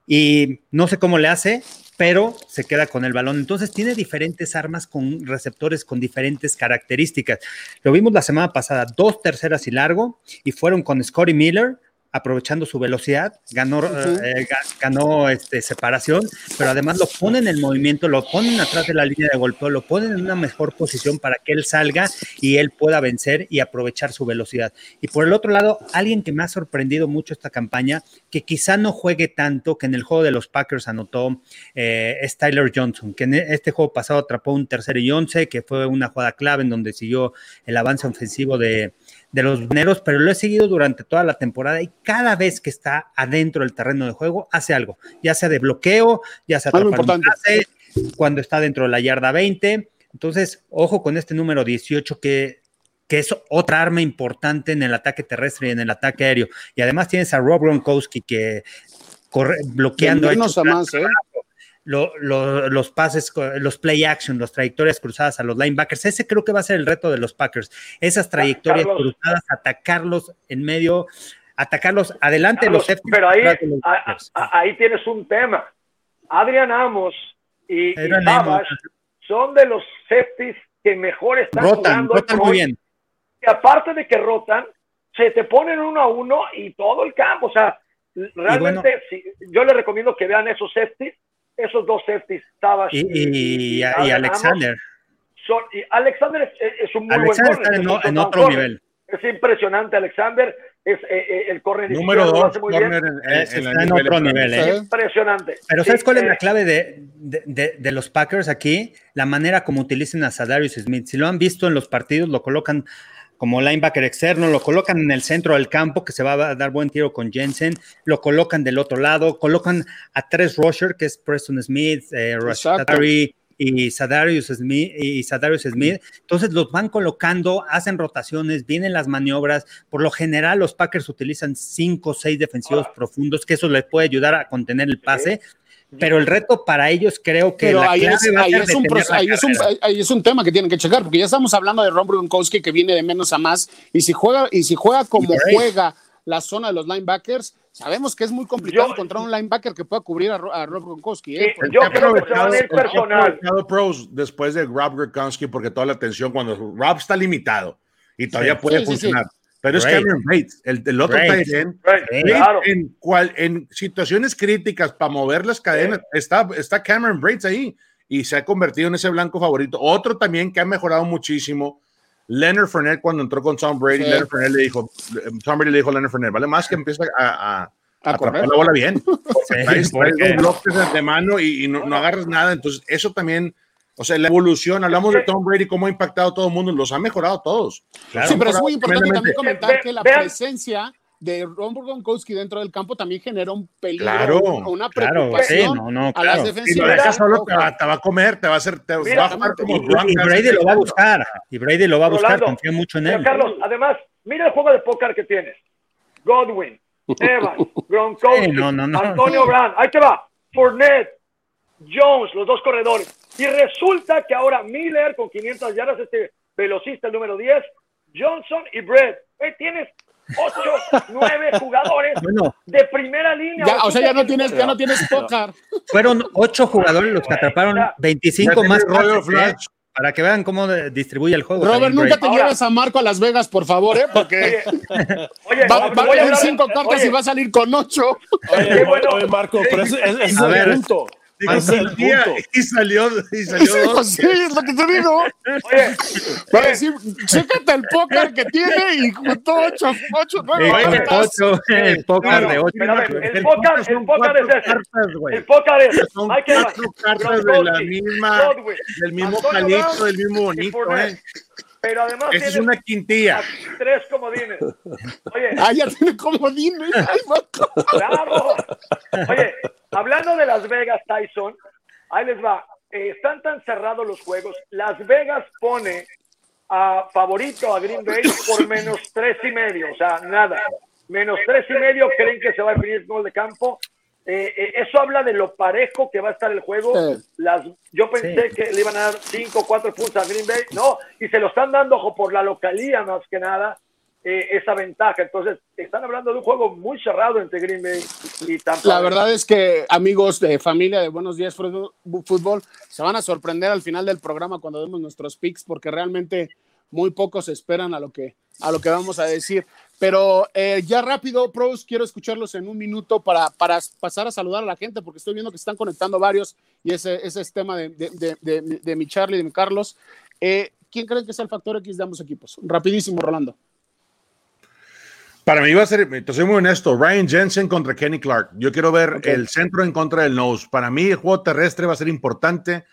y no sé cómo le hace, pero se queda con el balón. Entonces tiene diferentes armas con receptores con diferentes características. Lo vimos la semana pasada, dos terceras y largo, y fueron con Scotty Miller, aprovechando su velocidad, ganó, eh, ganó este, separación, pero además lo ponen en movimiento, lo ponen atrás de la línea de golpeo, lo ponen en una mejor posición para que él salga y él pueda vencer y aprovechar su velocidad. Y por el otro lado, alguien que me ha sorprendido mucho esta campaña, que quizá no juegue tanto, que en el juego de los Packers anotó, eh, es Tyler Johnson, que en este juego pasado atrapó un tercer y once, que fue una jugada clave en donde siguió el avance ofensivo de de los Neros, pero lo he seguido durante toda la temporada y cada vez que está adentro del terreno de juego hace algo, ya sea de bloqueo, ya sea cuando está dentro de la yarda 20. Entonces, ojo con este número 18 que, que es otra arma importante en el ataque terrestre y en el ataque aéreo. Y además tienes a Rob Gronkowski que corre bloqueando los pases, los play action, las trayectorias cruzadas a los linebackers. Ese creo que va a ser el reto de los Packers. Esas trayectorias cruzadas, atacarlos en medio, atacarlos adelante los Pero ahí, ahí tienes un tema. Adrian Amos y, son de los safeties que mejor están jugando. Rotan muy bien. Y aparte de que rotan, se te ponen uno a uno y todo el campo. O sea, realmente yo les recomiendo que vean esos safeties esos dos safeties, Tabas y, y, Alexander. Son, y Alexander es, un muy Alexander buen corner. Está en, otro nivel. Es impresionante, Alexander. Es eh, eh, el corner número dos, corner en, está en otro nivel. ¿eh? Impresionante. Pero ¿sabes cuál es la clave de, de, de, los Packers aquí? La manera como utilizan a Sadarius Smith. Si lo han visto en los partidos, lo colocan como linebacker externo, lo colocan en el centro del campo, que se va a dar buen tiro con Jensen, lo colocan del otro lado, colocan a tres rusher, que es Preston Smith, eh, y Sadarius Smith, y Sadarius Smith. Entonces los van colocando, hacen rotaciones, vienen las maniobras. Por lo general, los Packers utilizan cinco o seis defensivos profundos, que eso les puede ayudar a contener el pase. Pero el reto para ellos creo que la ahí, es, ahí, es un, ahí, es un, ahí, es un, tema que tienen que checar, porque ya estamos hablando de Ron Gronkowski que viene de menos a más, y si juega, y si juega como juega la zona de los linebackers, sabemos que es muy complicado encontrar un linebacker que pueda cubrir a, Rob Gronkowski. ¿eh? yo creo que se va a ir personal. Pros después de Rob Gronkowski, porque toda la atención cuando Rob está limitado y todavía puede funcionar. Pero es Cameron Bates, el, otro tight en, cual, en situaciones críticas para mover las cadenas, está, está Cameron Bates ahí y se ha convertido en ese blanco favorito. Otro también que ha mejorado muchísimo Leonard Fournette cuando entró con Tom Brady, Leonard Fournette le dijo, Tom Brady le dijo a Leonard Fournette, vale más que empieza a, a, atrapar la bola bien. [LAUGHS] Traes, dos bloques de mano y, no, agarras nada, entonces eso también, o sea, la evolución, hablamos de Tom Brady, cómo ha impactado a todo el mundo, los ha mejorado todos. sí, pero es muy importante también comentar que la presencia de Ron Gronkowski dentro del campo también genera un peligro, claro, una preocupación no, no, a las defensivas. Si solo te va, te va, a comer, te va a hacer, te va a jugar como y, y, Brady lo va a buscar, y Brady lo va a buscar, confío mucho en él. Carlos, además, mira el juego de póker que tienes. Godwin, Evans, [LAUGHS] Gronkowski, Antonio Brown, ahí te va, Fournette, Jones, los dos corredores. Y resulta que ahora Miller con 500 yardas, este velocista, el número 10, Johnson y Brett. tienes ocho, [LAUGHS] nueve jugadores de primera línea. o sea, ya no tienes, ya no tienes pócar. Fueron ocho jugadores los que atraparon 25 más ¿eh? para que vean cómo distribuye el juego. Robert, nunca te lleves a Marco a Las Vegas, por favor, ¿eh? Porque [LAUGHS] va, a tener cinco cartas y va a salir con ocho. Oye, oye Marco, pero ese, es el punto y salió, y [LAUGHS] salió sí, es lo que te digo. Oye, para decir, chécate el póker que tiene y juntó 8, 8, 9, 8, el póker de 8. El póker, el póker es ese. El póker es, hay que cartas de la misma, del mismo calizo, del mismo bonito, eh. Pero además es una quintilla. Tres comodines. Oye. Ah, ya tiene comodines. Ay, Bravo. Oye, hablando de Las Vegas, Tyson, ahí les va. Eh, están tan cerrados los juegos. Las Vegas pone a favorito a Green Bay por menos tres y medio. O sea, nada. Menos tres y medio creen que se va a definir el gol de campo. Eh, eh, eso habla de lo parejo que va a estar el juego. Las, yo pensé que le iban a dar 5 o 4 puntos a Green Bay. No, y se lo están dando ojo por la localía más que nada. Eh, esa ventaja. Entonces, están hablando de un juego muy cerrado entre Green Bay y Tampa. La verdad es que, amigos de familia de Buenos Días Fútbol, se van a sorprender al final del programa cuando demos nuestros picks, porque realmente muy pocos esperan a lo que, a lo que vamos a decir. Pero eh, ya rápido, pros, quiero escucharlos en un minuto para, para pasar a saludar a la gente, porque estoy viendo que están conectando varios y ese, ese es tema de, de, de, de mi Charlie, de mi Carlos. Eh, ¿Quién creen que es el factor X de ambos equipos? Rapidísimo, Rolando. Para mí va a ser, te soy muy honesto, Ryan Jensen contra Kenny Clark. Yo quiero ver el centro en contra del nose. Para mí el juego terrestre va a ser importante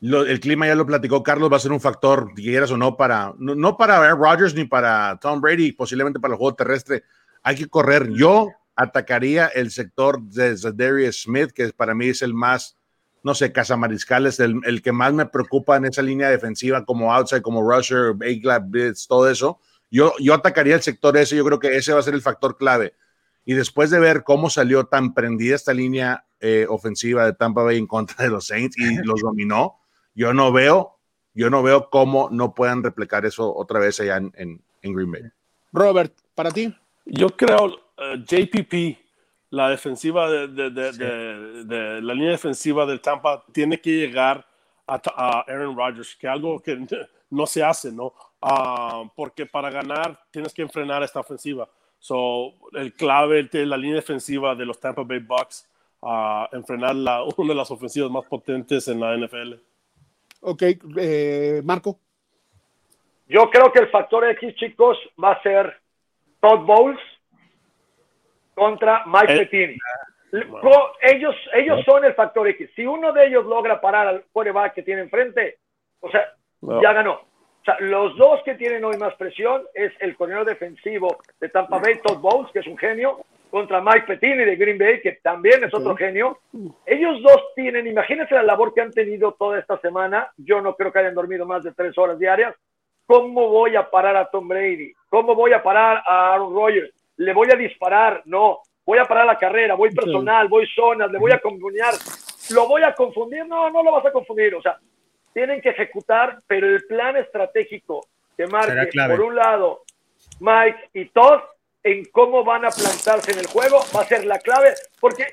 el clima ya lo platicó Carlos, va a ser un factor, quieras o no, para no, para Aaron Rodgers ni para Tom Brady, posiblemente para el juego terrestre. Hay que correr. Yo atacaría el sector de Darius Smith, que para mí es el más, no sé, Casamariscales, el, el que más me preocupa en esa línea defensiva, como outside, como rusher, a blitz, todo eso. Yo, yo atacaría el sector ese, yo creo que ese va a ser el factor clave. Y después de ver cómo salió tan prendida esta línea eh, ofensiva de Tampa Bay en contra de los Saints y [LAUGHS] los dominó, yo no veo, yo no veo cómo no puedan replicar eso otra vez allá en, Green Bay. Robert, para ti. Yo creo uh, JPP, la defensiva de, la línea defensiva del Tampa tiene que llegar a, Aaron Rodgers, que algo que [LAUGHS] no se hace, ¿no? Ah, porque para ganar tienes que enfrenar esta ofensiva. So, el clave de la línea defensiva de los Tampa Bay Bucks a enfrenar la, [LAUGHS] una de las ofensivas más potentes en la NFL. Ok, eh, Marco. Yo creo que el factor X, chicos, va a ser Todd Bowles contra Mike eh, Pettini. Ellos, ellos son el factor X. Si uno de ellos logra parar al quarterback que tiene enfrente, o sea, ya ganó. O sea, los dos que tienen hoy más presión es el corredor defensivo de Tampa Bay, Todd Bowles, que es un genio, contra Mike Pettini de Green Bay, que también es otro genio. Ellos dos tienen, imagínense la labor que han tenido toda esta semana. Yo no creo que hayan dormido más de tres horas diarias. ¿Cómo voy a parar a Tom Brady? ¿Cómo voy a parar a Aaron Rodgers? ¿Le voy a disparar? No. Voy a parar la carrera, voy personal, voy zonas, le voy a confundir. ¿Lo voy a confundir? No, no lo vas a confundir. O sea, tienen que ejecutar, pero el plan estratégico que marque, por un lado, Mike y Todd, en cómo van a plantarse en el juego, va a ser la clave, porque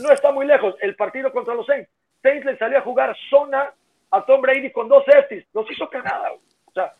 no está muy lejos el partido contra los Saints. Saints le salió a jugar zona a Tom Brady con dos safeties, nos hizo cagada.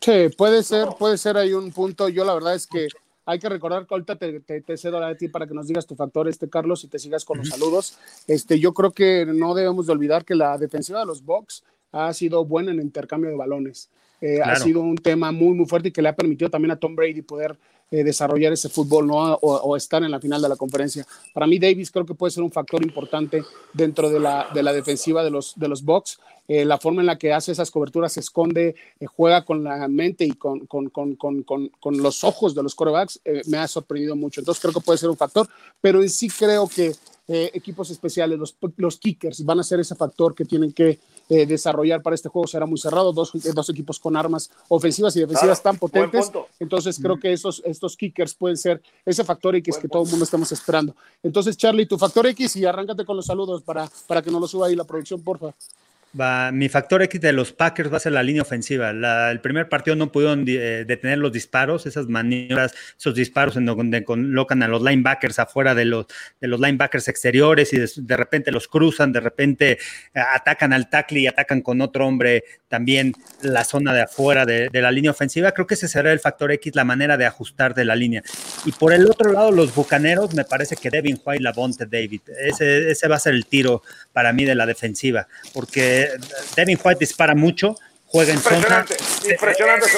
sí, puede ser, puede ser ahí un punto. Yo la verdad es que hay que recordar que ahorita te, te, cedo la de ti para que nos digas tu factor, este Carlos, y te sigas con los saludos. Este, yo creo que no debemos de olvidar que la defensiva de los Bucks ha sido buena en intercambio de balones. Eh, ha sido un tema muy, muy fuerte y que le ha permitido también a Tom Brady poder eh, desarrollar ese fútbol ¿no? O, estar en la final de la conferencia. Para mí, Davis creo que puede ser un factor importante dentro de la, de la defensiva de los, de los Bucks. Eh, la forma en la que hace esas coberturas se esconde, juega con la mente y con, con, con, con los ojos de los corebacks, me ha sorprendido mucho. Entonces creo que puede ser un factor, pero en sí creo que equipos especiales, los, los kickers, van a ser ese factor que tienen que eh, desarrollar para este juego será muy cerrado, dos, dos equipos con armas ofensivas y defensivas tan potentes, entonces creo que esos, estos kickers pueden ser ese factor X que todo el mundo estamos esperando. Entonces, Charlie, tu factor X y arráncate con los saludos para, para que no lo suba ahí la producción, porfa mi factor X de los Packers va a ser la línea ofensiva. el primer partido no pudieron eh, detener los disparos, esas maniobras, esos disparos en donde colocan a los linebackers afuera de los, de los linebackers exteriores y de, repente los cruzan, de repente eh, atacan al tackle y atacan con otro hombre también la zona de afuera de, la línea ofensiva. Creo que ese será el factor X, la manera de ajustar de la línea. Y por el otro lado, los bucaneros, me parece que Devin White, la Bonte David, ese, ese va a ser el tiro para mí de la defensiva, porque Devin White dispara mucho, juega en zona.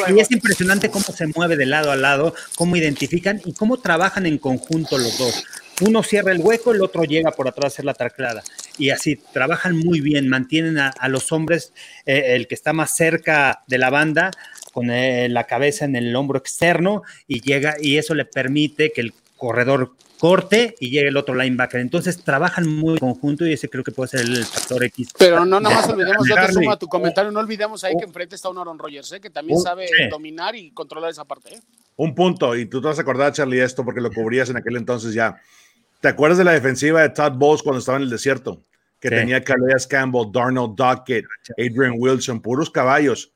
y es impresionante cómo se mueve de lado a lado, cómo identifican y cómo trabajan en conjunto los dos. Uno cierra el hueco, el otro llega por atrás a hacer la taclada. Y así, trabajan muy bien, mantienen a, los hombres, eh, el que está más cerca de la banda, con eh, la cabeza en el hombro externo, y llega, y eso le permite que el corredor corte y llegue el otro linebacker. Entonces trabajan muy en conjunto y ese creo que puede ser el factor X. Pero no nada más olvidemos, yo te sumo a tu comentario, no olvidemos ahí que enfrente está un Aaron Rodgers, ¿eh? que también sabe dominar y controlar esa parte. ¿eh? Un punto, y tú te vas a acordar, Charlie, esto porque lo cubrías en aquel entonces ya. ¿Te acuerdas de la defensiva de Todd Bowles cuando estaba en el desierto? Que tenía Calais Campbell, Darnell Dockett, Adrian Wilson, puros caballos.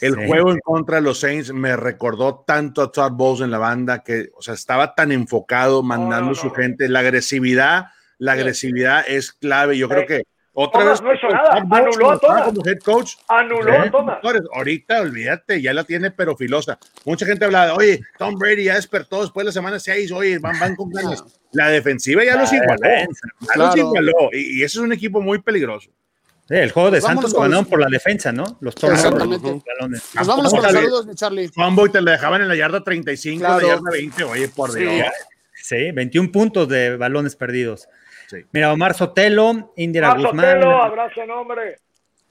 El juego en contra de los Saints me recordó tanto a Todd Bowles en la banda que, o sea, estaba tan enfocado, mandando su gente. La agresividad, la agresividad es clave. Yo creo que otra vez. No hizo nada. Anuló a Como head coach. Anuló a Ahorita, olvídate, ya la tiene, pero filosa. Mucha gente habla de, oye, Tom Brady ya despertó después de la semana 6, oye, van, van con ganas. La defensiva ya los igualó. Ya los igualó. Y, y eso es un equipo muy peligroso el juego de Santos lo ganaron por la defensa, ¿no? Los. Exactamente. Nos vamos con los saludos, Charlie. Fanboy te lo dejaban en la yarda 35, la yarda 20, oye, por Dios. Sí, 21 puntos de balones perdidos. Mira, Omar Sotelo, Indira Omar Guzmán. Sotelo, abrazo, nombre.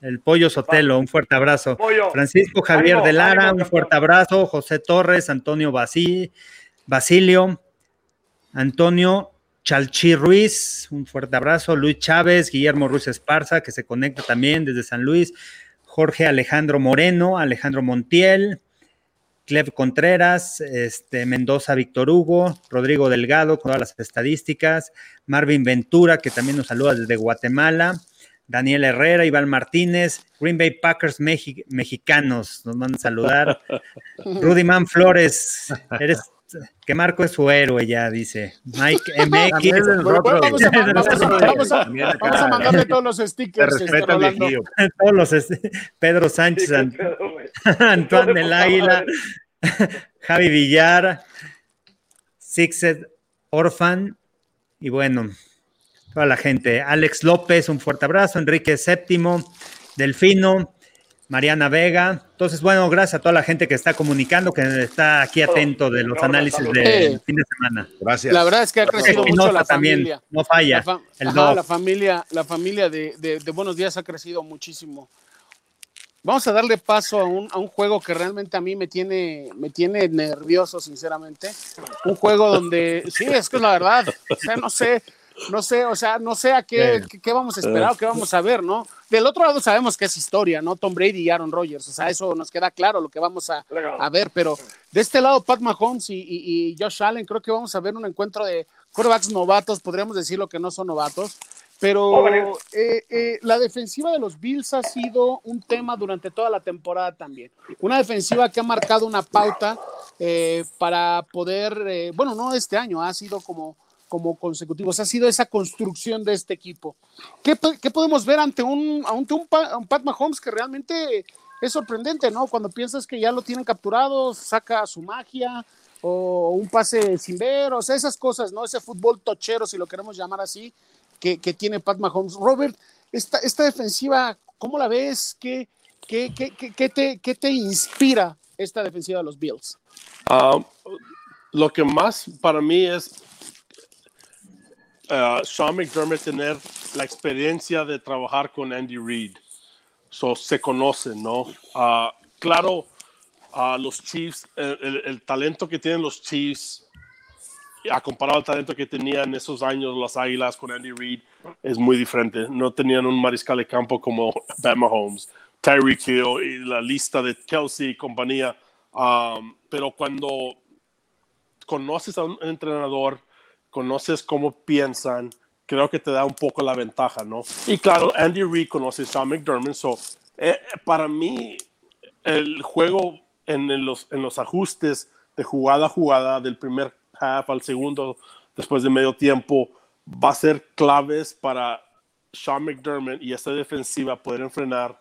El Pollo Sotelo, un fuerte abrazo. Francisco Javier de Lara, un fuerte abrazo. José Torres, Antonio Basilio, Antonio Chalchi Ruiz, un fuerte abrazo. Luis Chávez, Guillermo Ruiz Esparza, que se conecta también desde San Luis. Jorge Alejandro Moreno, Alejandro Montiel, Clev Contreras, este, Mendoza Víctor Hugo, Rodrigo Delgado, con todas las estadísticas, Marvin Ventura, que también nos saluda desde Guatemala, Daniel Herrera, Iván Martínez, Green Bay Packers mexicanos, nos mandan a saludar, [LAUGHS] Rudy Man Flores, eres que Marco es su héroe ya, dice. Mike MX. [LAUGHS] [LAUGHS] vamos, a, mandarle todos los [LAUGHS] stickers. Este, todos los Pedro Sánchez, Antoine del Águila, Javi Villar, Sixed Orphan, y bueno, toda la gente. Alex López, un fuerte abrazo. Enrique Séptimo, Delfino, Mariana Vega. Entonces, bueno, gracias a toda la gente que está comunicando, que está aquí atento de los análisis del fin de semana. Gracias. La verdad es que ha crecido mucho la familia. no falla. La, la familia, la familia de, Buenos Días ha crecido muchísimo. vamos a darle paso a un, a un, juego que realmente a mí me tiene, me tiene nervioso, sinceramente. Un juego donde, sí, es que es la verdad, o sea, no sé, no sé, o sea, no sé a qué, qué, vamos a esperar o qué vamos a ver, ¿no? Del otro lado sabemos que es historia, ¿no? Tom Brady y Aaron Rodgers, o sea, eso nos queda claro lo que vamos a, a ver, pero de este lado Pat Mahomes y, y, Josh Allen, creo que vamos a ver un encuentro de quarterbacks novatos, podríamos decirlo que no son novatos, pero eh, eh, la defensiva de los Bills ha sido un tema durante toda la temporada también. Una defensiva que ha marcado una pauta eh, para poder, bueno, no este año, ha sido como como consecutivos. Ha sido esa construcción de este equipo. ¿Qué, podemos ver ante un, ante un, Pat Mahomes que realmente es sorprendente, ¿no? Cuando piensas que ya lo tienen capturado, saca su magia o un pase sin ver, o sea, esas cosas, ¿no? Ese fútbol tochero, si lo queremos llamar así, que, tiene Pat Mahomes. Robert, esta, esta defensiva, ¿cómo la ves? ¿Qué, qué, qué, te, qué te inspira esta defensiva de los Bills? Ah, lo que más para mí es uh, Sean McDermott tener la experiencia de trabajar con Andy Reid. So, se conocen, ¿no? Uh, claro, uh, los Chiefs, el, el, talento que tienen los Chiefs, a comparado al talento que tenían en esos años las Águilas con Andy Reid, es muy diferente. No tenían un mariscal de campo como [LAUGHS] Pat Mahomes, Tyreek Hill y la lista de Kelsey y compañía. Um, pero cuando conoces a un entrenador conoces cómo piensan, creo que te da un poco la ventaja, ¿no? Y claro, Andy Reid conoce a Sean McDermott, so, eh, para mí el juego en, los, en los ajustes de jugada a jugada, del primer half al segundo, después de medio tiempo, va a ser claves para Sean McDermott y esta defensiva poder enfrenar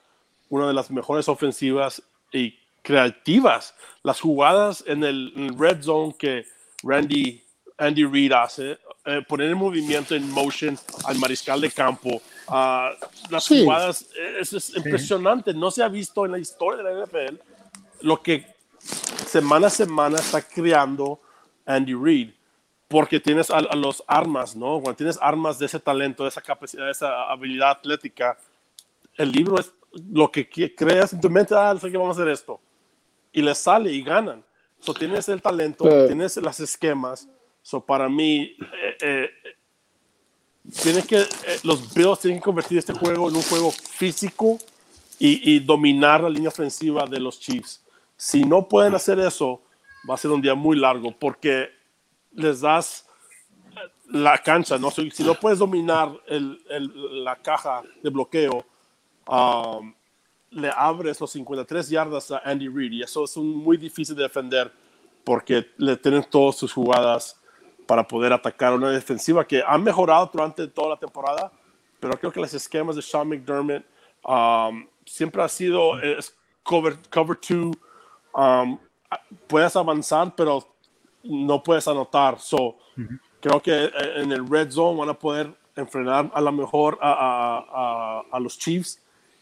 una de las mejores ofensivas y creativas. Las jugadas en el, en el red zone que Randy Andy Reid hace, eh, poner el movimiento en motion al mariscal de campo. Uh, las jugadas, es, impresionante, no se ha visto en la historia de la NFL lo que semana a semana está creando Andy Reid, porque tienes a, los armas, ¿no? Cuando tienes armas de ese talento, de esa capacidad, de esa habilidad atlética, el libro es lo que creas en tu mente, ah, sé que vamos a hacer esto, y les sale y ganan. So, tienes el talento, tienes las esquemas, So, para mí, eh, eh, tiene que, eh, los Bills tienen que convertir este juego en un juego físico y, dominar la línea ofensiva de los Chiefs. Si no pueden hacer eso, va a ser un día muy largo porque les das la cancha, ¿no? Si, no puedes dominar el, el, la caja de bloqueo, um, le abres los 53 yardas a Andy Reid y eso es muy difícil de defender porque le tienen todas sus jugadas para poder atacar una defensiva que ha mejorado durante toda la temporada, pero creo que los esquemas de Sean McDermott um, siempre ha sido es cover, cover two, um, puedes avanzar, pero no puedes anotar. So, Creo que eh, en el red zone van a poder enfrentar a lo mejor a, a, a los Chiefs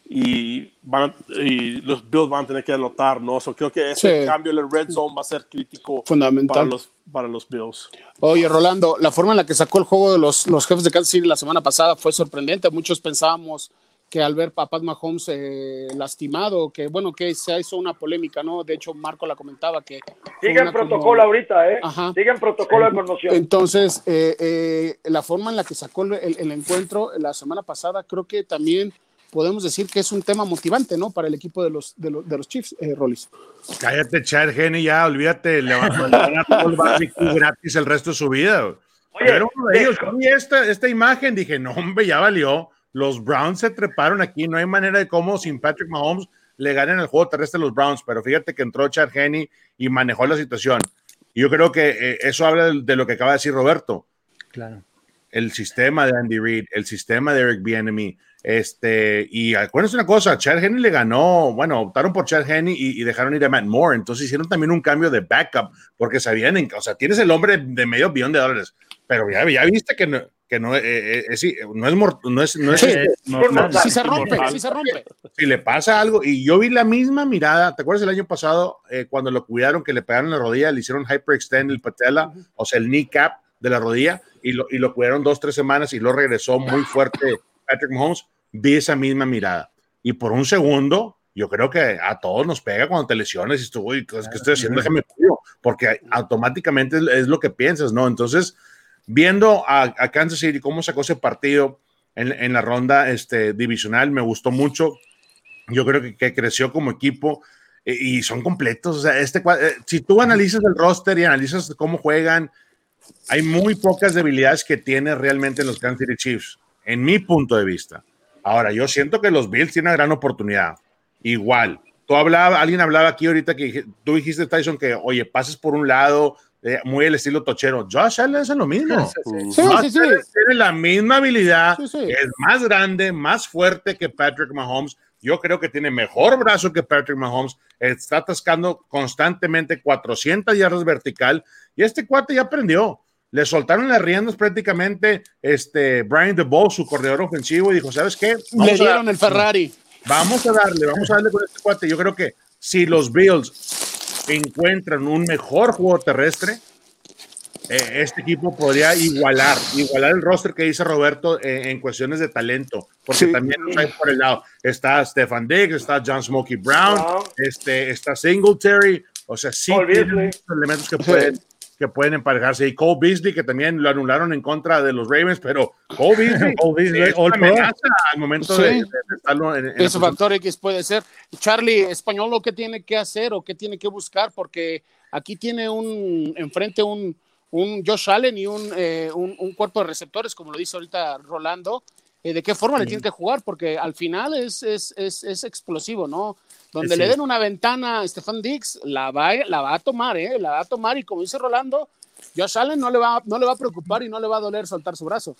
y, van, y los Bills van a tener que anotar, ¿no? So, creo que ese cambio en el red zone va a ser crítico Fundamental. para los, para los Bills. Oye, Rolando, la forma en la que sacó el juego de los, los jefes de Kansas City la semana pasada fue sorprendente. Muchos pensábamos que al ver a Pat Mahomes eh, lastimado, que bueno, que se hizo una polémica, ¿no? De hecho, Marco la comentaba que... Sigue en protocolo ahorita, ¿eh? Ajá. Sigue en protocolo de promoción. Entonces, eh, eh, la forma en la que sacó el, el, encuentro la semana pasada, creo que también podemos decir que es un tema motivante, ¿no? Para el equipo de los, de los, de los Chiefs, eh, Rollis. Cállate, Chad Geni, ya, olvídate, le van a dar gratis el resto de su vida. Oye, esta, esta imagen, dije, no, hombre, ya valió. Los Browns se treparon aquí, no hay manera de cómo sin Patrick Mahomes le ganen el juego terrestre a los Browns, pero fíjate que entró Chad Henney y manejó la situación. Y yo creo que eh, eso habla de, lo que acaba de decir Roberto. Claro. El sistema de Andy Reid, el sistema de Eric Bieniemy, este, y acuérdense una cosa, Chad Henney le ganó, bueno, optaron por Chad Henney y, dejaron ir a Matt Moore, entonces hicieron también un cambio de backup, porque sabían, en, o sea, tienes el hombre de medio billón de dólares, pero ya, ya viste que no, que no, eh, eh, eh, es, no es, no es, no es, si se rompe, si se rompe. Si le pasa algo, y yo vi la misma mirada, ¿te acuerdas el año pasado cuando lo cuidaron, que le pegaron la rodilla, le hicieron hyperextend el patella, o sea, el kneecap de la rodilla, y lo, y lo cuidaron dos, tres semanas y lo regresó muy fuerte Patrick Mahomes? vi esa misma mirada. Y por un segundo yo creo que a todos nos pega cuando te lesiones y estuvo y cosas que estoy haciendo, déjame cuido, porque automáticamente es, lo que piensas, ¿no? Entonces, viendo a, Kansas City cómo sacó ese partido en, en, la ronda este, divisional, me gustó mucho. Yo creo que, que creció como equipo eh, y son completos. O sea, este, eh, si tú analizas el roster y analizas cómo juegan, hay muy pocas debilidades que tiene realmente los Kansas City Chiefs, en mi punto de vista. Ahora, yo siento que los Bills tienen una gran oportunidad. Igual, tú hablaba, alguien hablaba aquí ahorita que tú dijiste, Tyson, que, oye, pases por un lado, eh, muy el estilo tochero. Josh Allen es lo mismo. Sí, sí, sí, Tiene la misma habilidad, es más grande, más fuerte que Patrick Mahomes. Yo creo que tiene mejor brazo que Patrick Mahomes. Está atascando constantemente 400 yardas vertical. Y este cuate ya aprendió. Le soltaron las riendas prácticamente este Brian DeBow, su corredor ofensivo, y dijo: ¿Sabes qué? Le dieron el Ferrari. Vamos a darle, vamos a darle con este cuate. Yo creo que si los Bills encuentran un mejor juego terrestre, eh, este equipo podría igualar, igualar el roster que dice Roberto eh, en cuestiones de talento, porque también hay por el lado está Stefan Diggs, está John Smokey Brown, este, está Singletary, o sea, sí elementos que pueden, que pueden emparejarse. Y Cole Beasley, que también lo anularon en contra de los Ravens, pero Cole [LAUGHS] Beasley, Cole Beasley es una amenaza al momento de, estarlo en, Ese factor X puede ser. Charlie, español, lo que tiene que hacer o qué tiene que buscar, porque aquí tiene un enfrente un un Josh Allen y un, eh, un, un, cuerpo de receptores, como lo dice ahorita Rolando, eh, de qué forma le tiene que jugar, porque al final es, es, es, es explosivo, ¿no? Donde le den una ventana a Stefan Dix, la va, la va a tomar, ¿eh? La va a tomar y como dice Rolando, Josh Allen no le, va, no le va a preocupar y no le va a doler soltar su brazo.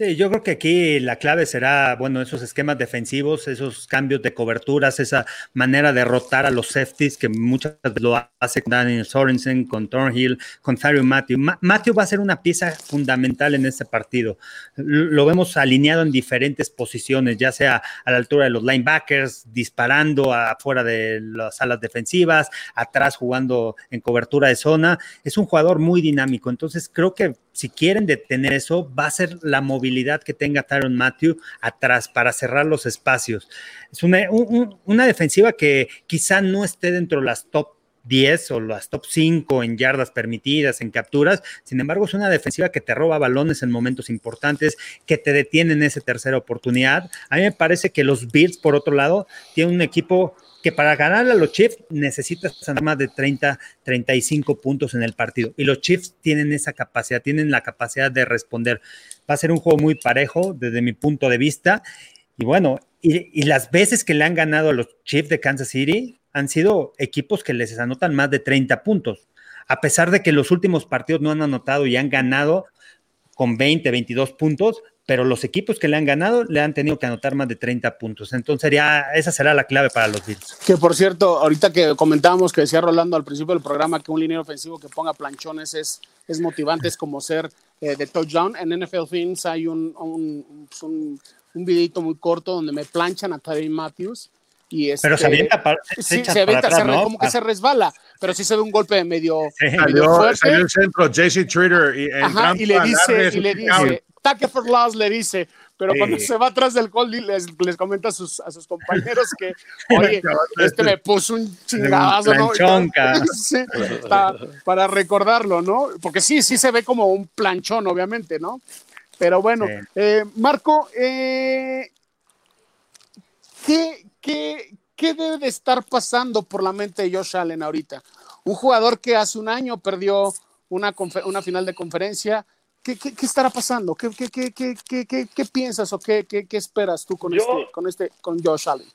Sí, yo creo que aquí la clave será, bueno, esos esquemas defensivos, esos cambios de coberturas, esa manera de rotar a los safeties que muchas veces lo hace con Daniel Sorensen, con Thornhill, con Thario Matthew. Matthew va a ser una pieza fundamental en este partido. Lo vemos alineado en diferentes posiciones, ya sea a la altura de los linebackers, disparando afuera de las alas defensivas, atrás jugando en cobertura de zona. Es un jugador muy dinámico, entonces creo que si quieren detener eso, va a ser la movilidad que tenga Tyron Matthew atrás para cerrar los espacios. Es una, una defensiva que quizá no esté dentro de las top 10 o las top 5 en yardas permitidas, en capturas. Sin embargo, es una defensiva que te roba balones en momentos importantes, que te detiene en esa tercera oportunidad. A mí me parece que los Bills, por otro lado, tienen un equipo que para ganar a los Chiefs necesitas más de 30, 35 puntos en el partido. Y los Chiefs tienen esa capacidad, tienen la capacidad de responder. Va a ser un juego muy parejo desde mi punto de vista. Y bueno, y, las veces que le han ganado a los Chiefs de Kansas City han sido equipos que les anotan más de 30 puntos. A pesar de que los últimos partidos no han anotado y han ganado con 20, 22 puntos, pero los equipos que le han ganado le han tenido que anotar más de 30 puntos. Entonces, ya esa será la clave para los Bills. Que por cierto, ahorita que comentábamos que decía Rolando al principio del programa que un línea ofensivo que ponga planchones es, es motivante, es como ser eh, de touchdown. En NFL Films hay un, un, un, un, videito muy corto donde me planchan a Tyree Matthews. Y este, pero se avienta, para, sí, se, avienta, atrás, ¿no? como que ah. se resbala, pero sí se ve un golpe medio, sí. medio fuerte. Salió el centro, JC Trader y, Ajá, y le dice, y le dice, Taque for loss le dice, pero cuando se va atrás del gol les, les comenta a sus, a sus compañeros que, oye, [LAUGHS] este me puso un chingadazo, ¿no? [LAUGHS] sí, para, para, recordarlo, ¿no? Porque sí, sí se ve como un planchón, obviamente, ¿no? Pero bueno, eh, Marco, eh, ¿qué, qué, ¿qué debe de estar pasando por la mente de Josh Allen ahorita? Un jugador que hace un año perdió una, una final de conferencia, ¿Qué, qué, qué, estará pasando? ¿Qué, qué piensas o qué, esperas tú con, este, con, este, con Josh Allen?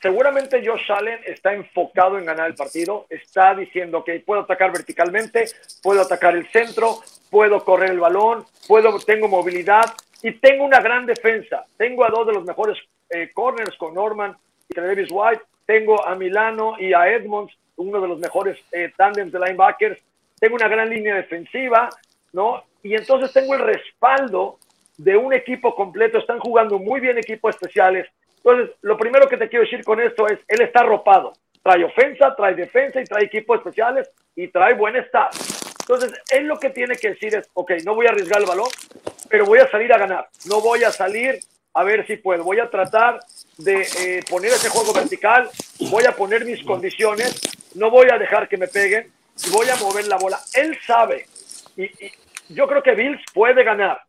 Seguramente Josh Allen está enfocado en ganar el partido, está diciendo que puedo atacar verticalmente, puedo atacar el centro, puedo correr el balón, puedo, tengo movilidad y tengo una gran defensa. Tengo a dos de los mejores eh, corners con Norman y Davis White, tengo a Milano y a Edmonds, uno de los mejores eh, tandems de linebackers, tengo una gran línea defensiva, ¿no? Y entonces tengo el respaldo de un equipo completo, están jugando muy bien equipos especiales. Entonces, lo primero que te quiero decir con esto es, él está arropado, trae ofensa, trae defensa y trae equipos especiales y trae buen estado. Entonces, él lo que tiene que decir es, ok, no voy a arriesgar el balón, pero voy a salir a ganar, no voy a salir a ver si puedo, voy a tratar de eh, poner ese juego vertical, voy a poner mis condiciones, no voy a dejar que me peguen y voy a mover la bola. Él sabe, y, yo creo que Bills puede ganar,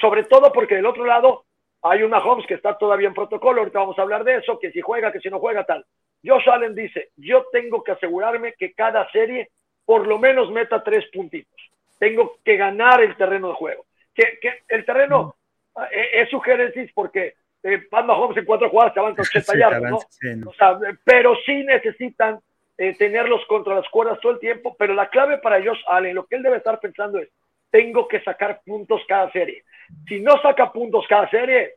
sobre todo porque del otro lado hay una Holmes que está todavía en protocolo, ahorita vamos a hablar de eso, que si juega, que si no juega, tal. Josh Allen dice, yo tengo que asegurarme que cada serie por lo menos meta tres puntitos. Tengo que ganar el terreno de juego. Que, que el terreno eh, es su génesis porque eh, Pat Mahomes en cuatro jugadas te avanza [LAUGHS] 80 yardas, ¿no? pero sí necesitan eh, tenerlos contra las cuerdas todo el tiempo, pero la clave para Josh Allen, lo que él debe estar pensando es, tengo que sacar puntos cada serie. Si no saca puntos cada serie,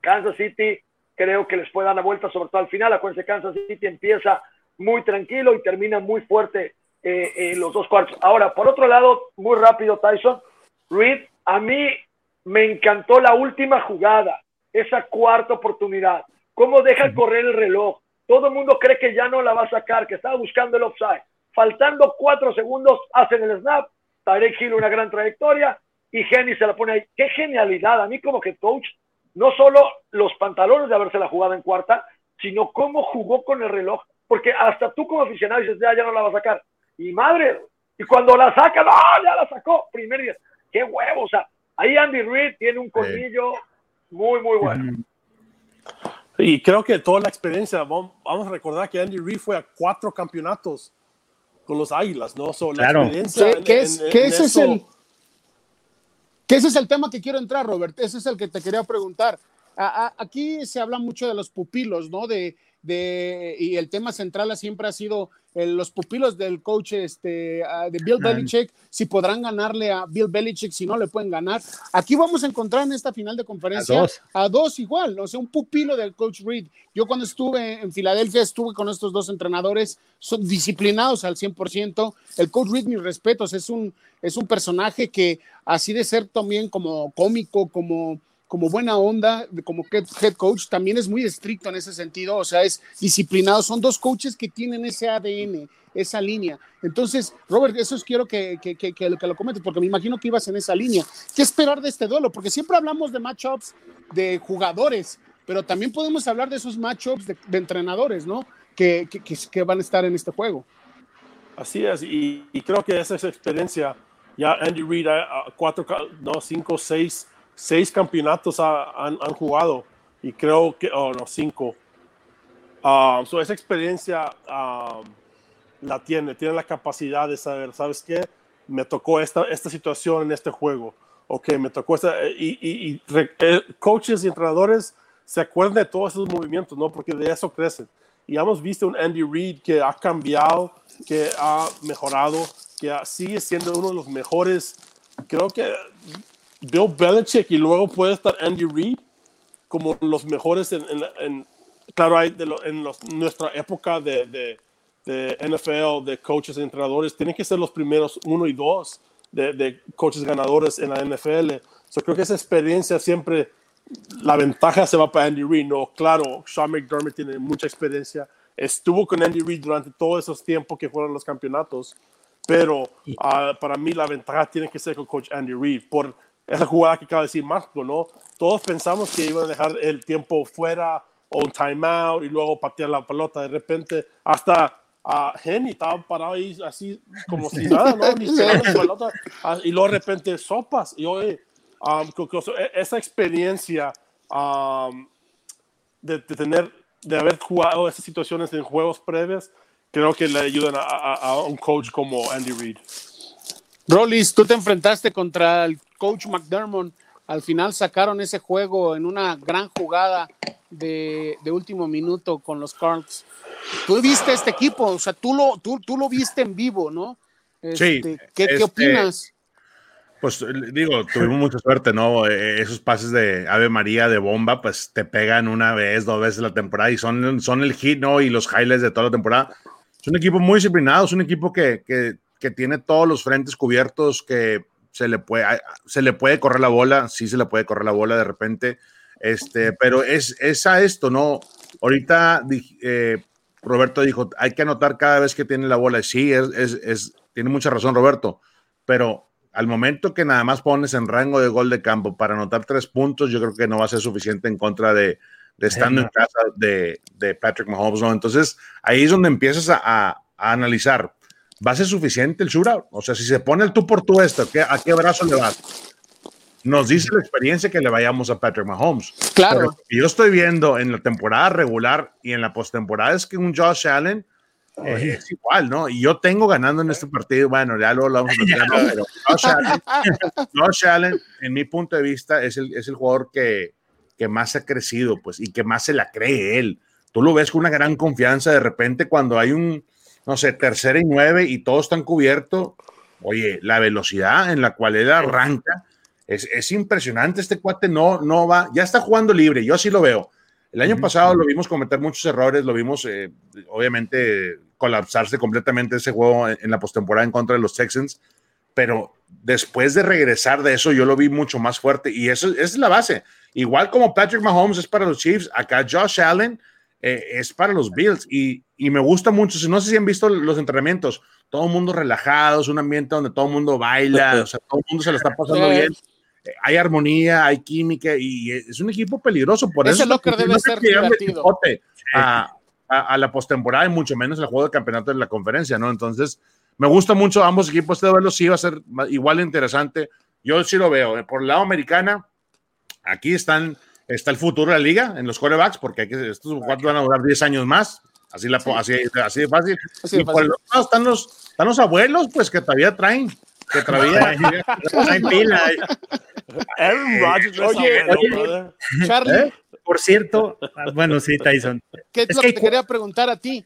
Kansas City creo que les puede dar la vuelta, sobre todo al final. Acuérdense, Kansas City empieza muy tranquilo y termina muy fuerte eh, en los dos cuartos. Ahora, por otro lado, muy rápido, Tyson, Reed, a mí me encantó la última jugada, esa cuarta oportunidad. Cómo deja correr el reloj. Todo el mundo cree que ya no la va a sacar, que estaba buscando el offside. Faltando cuatro segundos, hacen el snap. Tarek Hill una gran trayectoria y Jenny se la pone ahí. Qué genialidad. A mí como que coach, no solo los pantalones de haberse la jugado en cuarta, sino cómo jugó con el reloj. Porque hasta tú como aficionado dices, ya, ya no la va a sacar. Y madre, y cuando la saca, no, ya la sacó. Primer día. Qué huevo, o sea, ahí Andy Reid tiene un colmillo muy, muy bueno. Y creo que toda la experiencia, vamos, a recordar que Andy Reid fue a cuatro campeonatos con los Águilas, ¿no? claro. ¿Qué, es, ese es el, que ese es el tema que quiero entrar, Robert. Ese es el que te quería preguntar. aquí se habla mucho de los pupilos, ¿no? De, de, y el tema central siempre ha sido los pupilos del coach este, ah, de Bill Belichick, si podrán ganarle a Bill Belichick, si no le pueden ganar. Aquí vamos a encontrar en esta final de conferencia a dos, igual, ¿no? o sea, un pupilo del coach Reed. Yo cuando estuve en Filadelfia estuve con estos dos entrenadores, son disciplinados al 100%. El coach Reed, mis respetos, es un, es un personaje que así de ser también como cómico, como como buena onda, como head coach, también es muy estricto en ese sentido, o sea, es disciplinado. Son dos coaches que tienen ese ADN, esa línea. Entonces, Robert, eso es quiero que, que, que, que, lo comentes, porque me imagino que ibas en esa línea. ¿Qué esperar de este duelo? Porque siempre hablamos de matchups de jugadores, pero también podemos hablar de esos matchups de, entrenadores, ¿no? Que, que, van a estar en este juego. Así es, y, creo que esa es experiencia. Ya Andy Reid, cuatro, no, cinco, seis seis campeonatos han, jugado y creo que, oh no, cinco. Um, esa experiencia um, la tiene, tiene la capacidad de saber, ¿sabes qué? Me tocó esta, esta situación en este juego. Ok, me tocó esta. Y, y, eh, coaches y entrenadores se acuerdan de todos esos movimientos, ¿no? Porque de eso crecen. Y hemos visto un Andy Reid que ha cambiado, que ha mejorado, que sigue siendo uno de los mejores. Creo que Bill Belichick y luego puede estar Andy Reid como los mejores en, claro, hay en nuestra época de, de, de, NFL, de coaches y entrenadores, tienen que ser los primeros uno y dos de, de coaches ganadores en la NFL. Yo creo que esa experiencia siempre, la ventaja se va para Andy Reid. No, claro, Sean McDermott tiene mucha experiencia, estuvo con Andy Reid durante todos esos tiempos que fueron los campeonatos, pero ah, para mí la ventaja tiene que ser con coach Andy Reid por esa jugada que acaba de decir Marco, ¿no? Todos pensamos que iban a dejar el tiempo fuera o un timeout y luego patear la pelota. De repente, hasta a Henny estaba parado ahí así como si nada, ¿no? Ni la [LAUGHS] pelota. Ah, y luego de repente sopas. Y hoy, um, esa experiencia um, de, tener, de haber jugado esas situaciones en juegos previos, creo que le ayudan a, a un coach como Andy Reid. Rollis, tú te enfrentaste contra el coach McDermott. Al final sacaron ese juego en una gran jugada de, último minuto con los Cards. Tú viste este equipo, o sea, tú lo, tú, tú lo viste en vivo, ¿no? sí. Este, ¿qué, ¿Qué este, opinas? Pues digo, tuvimos mucha suerte, ¿no? E, esos pases de Ave María de bomba, pues te pegan una vez, dos veces la temporada y son, son el hit, ¿no? Y los highlights de toda la temporada. Es un equipo muy disciplinado, es un equipo que, que que tiene todos los frentes cubiertos, que se le puede, se le puede correr la bola, sí se le puede correr la bola de repente, este, pero es, es a esto, ¿no? Ahorita eh, Roberto dijo, hay que anotar cada vez que tiene la bola. Sí, es, es, tiene mucha razón Roberto, pero al momento que nada más pones en rango de gol de campo para anotar tres puntos, yo creo que no va a ser suficiente en contra de, de estando en casa de, de, Patrick Mahomes, ¿no? Entonces, ahí es donde empiezas a, a, analizar, ¿va a ser suficiente el shootout? O sea, si se pone el tú por tú esto, ¿a qué brazo le vas? Nos dice la experiencia que le vayamos a Patrick Mahomes. Claro. yo estoy viendo en la temporada regular y en la postemporada es que un Josh Allen es igual, ¿no? Y yo tengo ganando en este partido, bueno, ya lo, vamos a platicar, pero [LAUGHS] Josh Allen, en mi punto de vista, es el, es el jugador que, que más ha crecido, pues, y que más se la cree él. Tú lo ves con una gran confianza, de repente cuando hay un, no sé, tercera y nueve y todos están cubiertos, oye, la velocidad en la cual él arranca es, es impresionante. Este cuate no, no va, ya está jugando libre, yo así lo veo el año pasado lo vimos cometer muchos errores, lo vimos eh, obviamente colapsarse completamente ese juego en, la postemporada en contra de los Texans, pero después de regresar de eso yo lo vi mucho más fuerte y eso, esa es la base. Igual como Patrick Mahomes es para los Chiefs, acá Josh Allen eh, es para los Bills y, y, me gusta mucho, no sé si han visto los entrenamientos, todo el mundo relajado, es un ambiente donde todo el mundo baila, o sea, todo el mundo se lo está pasando bien hay armonía, hay química y es un equipo peligroso. Por Ese eso debe ser divertido. A, a, la postemporada y mucho menos el juego de campeonato de la conferencia, ¿no? Entonces, me gusta mucho ambos equipos. Este duelo sí va a ser igual interesante. Yo sí lo veo. ¿eh? Por el lado americana, aquí están, está el futuro de la liga en los quarterbacks, porque estos cuatro van a durar 10 años más. Así, la, así, así de fácil. y por el otro lado están los, están los abuelos, pues que todavía traen que todavía [LAUGHS] hay pila. Aaron Rodgers oye, Charlie. ¿Eh? Por cierto, ah, bueno, sí, Tyson. ¿Qué es, lo que, te quería preguntar a ti?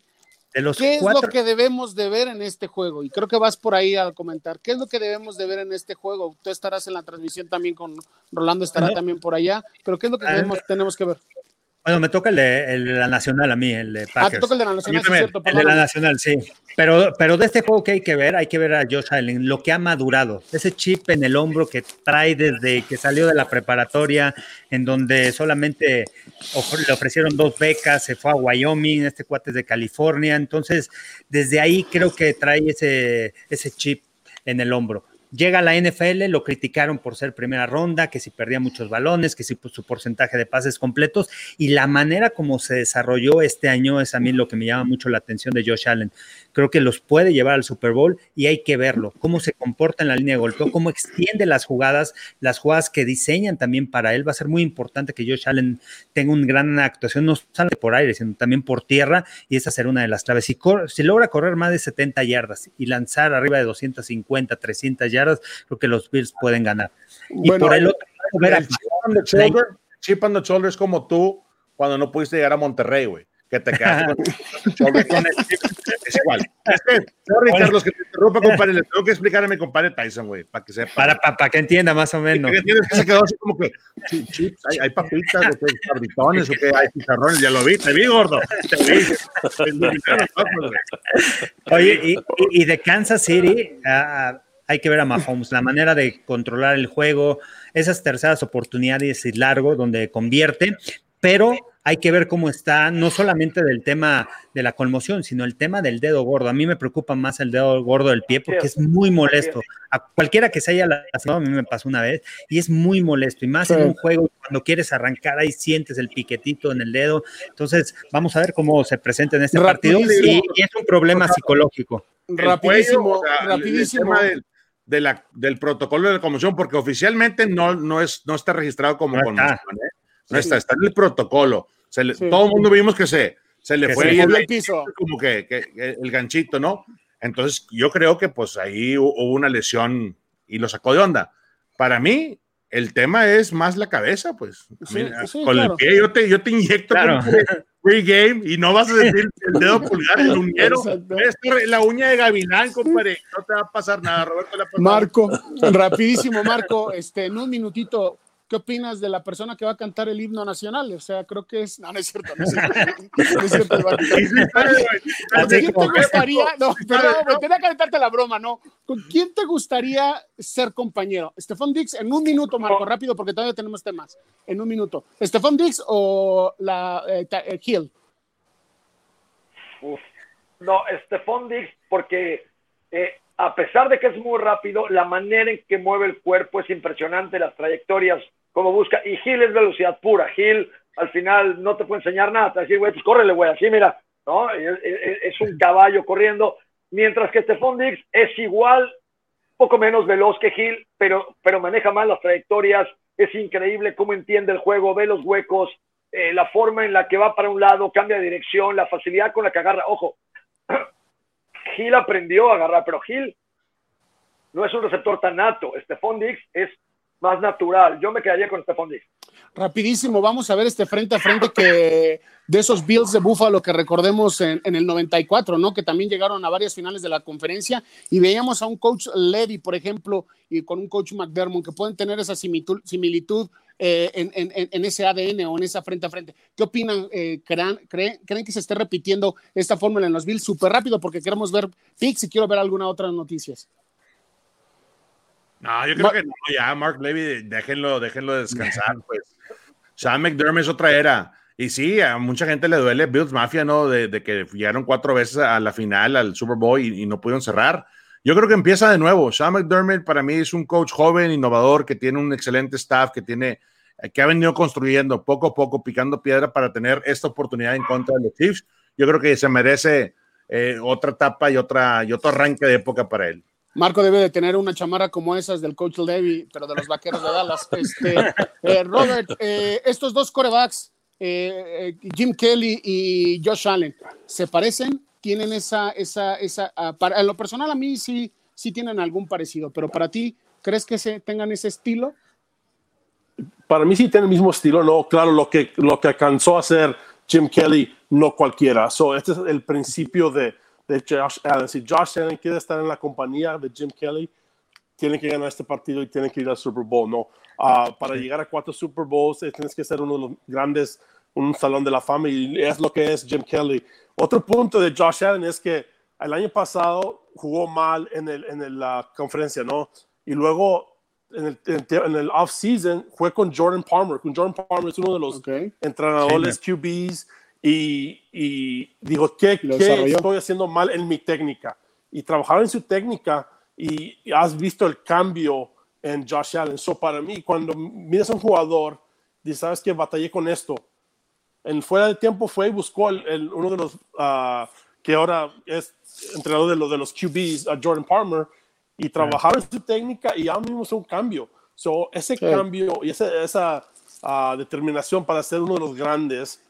¿Qué es lo que debemos de ver en este juego? Y creo que vas por ahí a comentar. ¿Qué es lo que debemos de ver en este juego? Tú estarás en la transmisión también con Rolando, estará también por allá. Pero ¿qué es lo que tenemos que ver? Bueno, me toca el de, la Nacional a mí, el de Packers. Ah, te toca el de la Nacional, sí, cierto, El de la Nacional, sí. Pero, pero de este juego que hay que ver, hay que ver a Josh Allen, lo que ha madurado. Ese chip en el hombro que trae desde que salió de la preparatoria, en donde solamente le ofrecieron dos becas, se fue a Wyoming, este cuate es de California. Entonces, desde ahí creo que trae ese, ese chip en el hombro. Llega a la NFL, lo criticaron por ser primera ronda, que si perdía muchos balones, que si pues, su porcentaje de pases completos y la manera como se desarrolló este año es a mí lo que me llama mucho la atención de Josh Allen creo que los puede llevar al Super Bowl y hay que verlo, cómo se comporta en la línea de golpeo, cómo extiende las jugadas, las jugadas que diseñan también para él. Va a ser muy importante que Josh Allen tenga una gran actuación, no solamente por aire, sino también por tierra, y esa será una de las claves. Si, si logra correr más de 70 yardas y lanzar arriba de 250, 300 yardas, creo que los Bills pueden ganar. Y por el otro lado, chip on the shoulder es como tú cuando no pudiste llegar a Monterrey, güey que te quedas con, es igual. Es que, sorry, Carlos, que te interrumpa, compadre. Le tengo que explicar a mi compadre Tyson, güey, para que sepa. Para, para, que entienda más o menos. Que entiendes que se quedó así como que, chips, hay, hay papitas, o que cabritones, o que hay chicharrones, ya lo vi, te vi, gordo. Te vi. Oye, y, y, de Kansas City, uh, hay que ver a Mahomes, la manera de controlar el juego, esas terceras oportunidades y largo donde convierte, pero hay que ver cómo está, no solamente del tema de la conmoción, sino el tema del dedo gordo. A mí me preocupa más el dedo gordo del pie porque es muy molesto. A cualquiera que se haya lastimado, a mí me pasó una vez, y es muy molesto. Y más en un juego, cuando quieres arrancar, ahí sientes el piquetito en el dedo. Entonces, vamos a ver cómo se presenta en este partido. Y, es un problema psicológico. Rapidísimo, rapidísimo. De la, del protocolo de la conmoción, porque oficialmente no, no, es, no está registrado como conmoción. ¿eh? No está, está en el protocolo todo el mundo vimos que se, se le fue el, piso. como que, el ganchito, ¿no? Entonces yo creo que pues ahí hubo una lesión y lo sacó de onda. Para mí, el tema es más la cabeza, pues. con el pie yo te, yo te inyecto free game y no vas a sentir el dedo [LAUGHS] pulgar, el uñero. la uña de gavilán, compadre. No te va a pasar nada, Roberto. Marco, rapidísimo, Marco, este, en un minutito, ¿Qué opinas de la persona que va a cantar el himno nacional? O sea, creo que es. No, no es cierto. No es cierto. [LAUGHS] No ¿Quién te gustaría? [LAUGHS] No, perdón, me tenía que aventarte la broma, ¿no? ¿Con quién te gustaría ser compañero? ¿Estefan Dix? En un minuto, Marco, rápido, porque todavía tenemos temas. En un minuto. ¿Estefan Dix o la eh, eh, Hill? Uf. No, Estefan Dix, porque. Eh, a pesar de que es muy rápido, la manera en que mueve el cuerpo es impresionante, las trayectorias, como busca, y Gil es velocidad pura, Gil al final no te puede enseñar nada, te va a decir, güey, pues córrele, güey, así mira, ¿no? Es, un caballo corriendo, mientras que Stephon Diggs es igual, poco menos veloz que Gil, pero, pero maneja mal las trayectorias, es increíble cómo entiende el juego, ve los huecos, eh, la forma en la que va para un lado, cambia de dirección, la facilidad con la que agarra, ojo, [CLEARS THROAT] Gil aprendió a agarrar, pero Gil no es un receptor tan nato, Stephon Diggs es más natural. Yo me quedaría con Stephon Diggs. Rapidísimo, vamos a ver este frente a frente que de esos Bills de Buffalo que recordemos en, el 94, ¿no? Que también llegaron a varias finales de la conferencia y veíamos a un coach Levy, por ejemplo, y con un coach McDermott que pueden tener esa similitud, eh, en, ese ADN o en esa frente a frente. ¿Qué opinan? Eh, ¿creen, creen, que se esté repitiendo esta fórmula en los Bills súper rápido? Porque queremos ver picks y quiero ver alguna otra noticias. No, yo creo que no, ya, Mark Levy, déjenlo, déjenlo descansar, [LAUGHS] pues. Sean McDermott es otra era. Y sí, a mucha gente le duele Bills Mafia, ¿no? De, que llegaron cuatro veces a la final, al Super Bowl y, no pudieron cerrar. Yo creo que empieza de nuevo. Sean McDermott para mí es un coach joven, innovador, que tiene un excelente staff, que tiene que ha venido construyendo poco a poco, picando piedra para tener esta oportunidad en contra de los Chiefs. Yo creo que se merece eh, otra etapa y, otra, y otro arranque de época para él. Marco debe de tener una chamarra como esas del coach Levy, pero de los vaqueros de Dallas. [LAUGHS] Este, eh, Robert, eh, estos dos corebacks, eh, Jim Kelly y Josh Allen, ¿se parecen? ¿Tienen esa, esa, esa, ah, para, en lo personal a mí sí, sí tienen algún parecido, pero para ti, ¿crees que se tengan ese estilo? Para mí sí tienen el mismo estilo, no, claro, lo que, lo que alcanzó a hacer Jim Kelly, no cualquiera. So, este es el principio de, de Josh Allen. Si Josh Allen quiere estar en la compañía de Jim Kelly, tiene que ganar este partido y tiene que ir al Super Bowl, ¿no? Ah, para llegar a cuatro Super Bowls eh, tienes que ser uno de los grandes, un salón de la fama y es lo que es Jim Kelly. Otro punto de Josh Allen es que el año pasado jugó mal en, el, en la conferencia, ¿no? Y luego en el, en el off-season fue con Jordan Palmer. Con Jordan Palmer es uno de los entrenadores QBs y, y digo, ¿qué, ¿qué estoy haciendo mal en mi técnica? Y trabajar en su técnica y, has visto el cambio en Josh Allen. So, para mí, cuando miras a un jugador, dices, ¿sabes qué? Batallé con esto. En fuera de tiempo fue y buscó el, uno de los uh, que ahora es entrenador de, los de los QBs, a Jordan Palmer, y trabajaron en su técnica y ya mismo es un cambio. So, ese cambio y esa, esa uh, determinación para ser uno de los grandes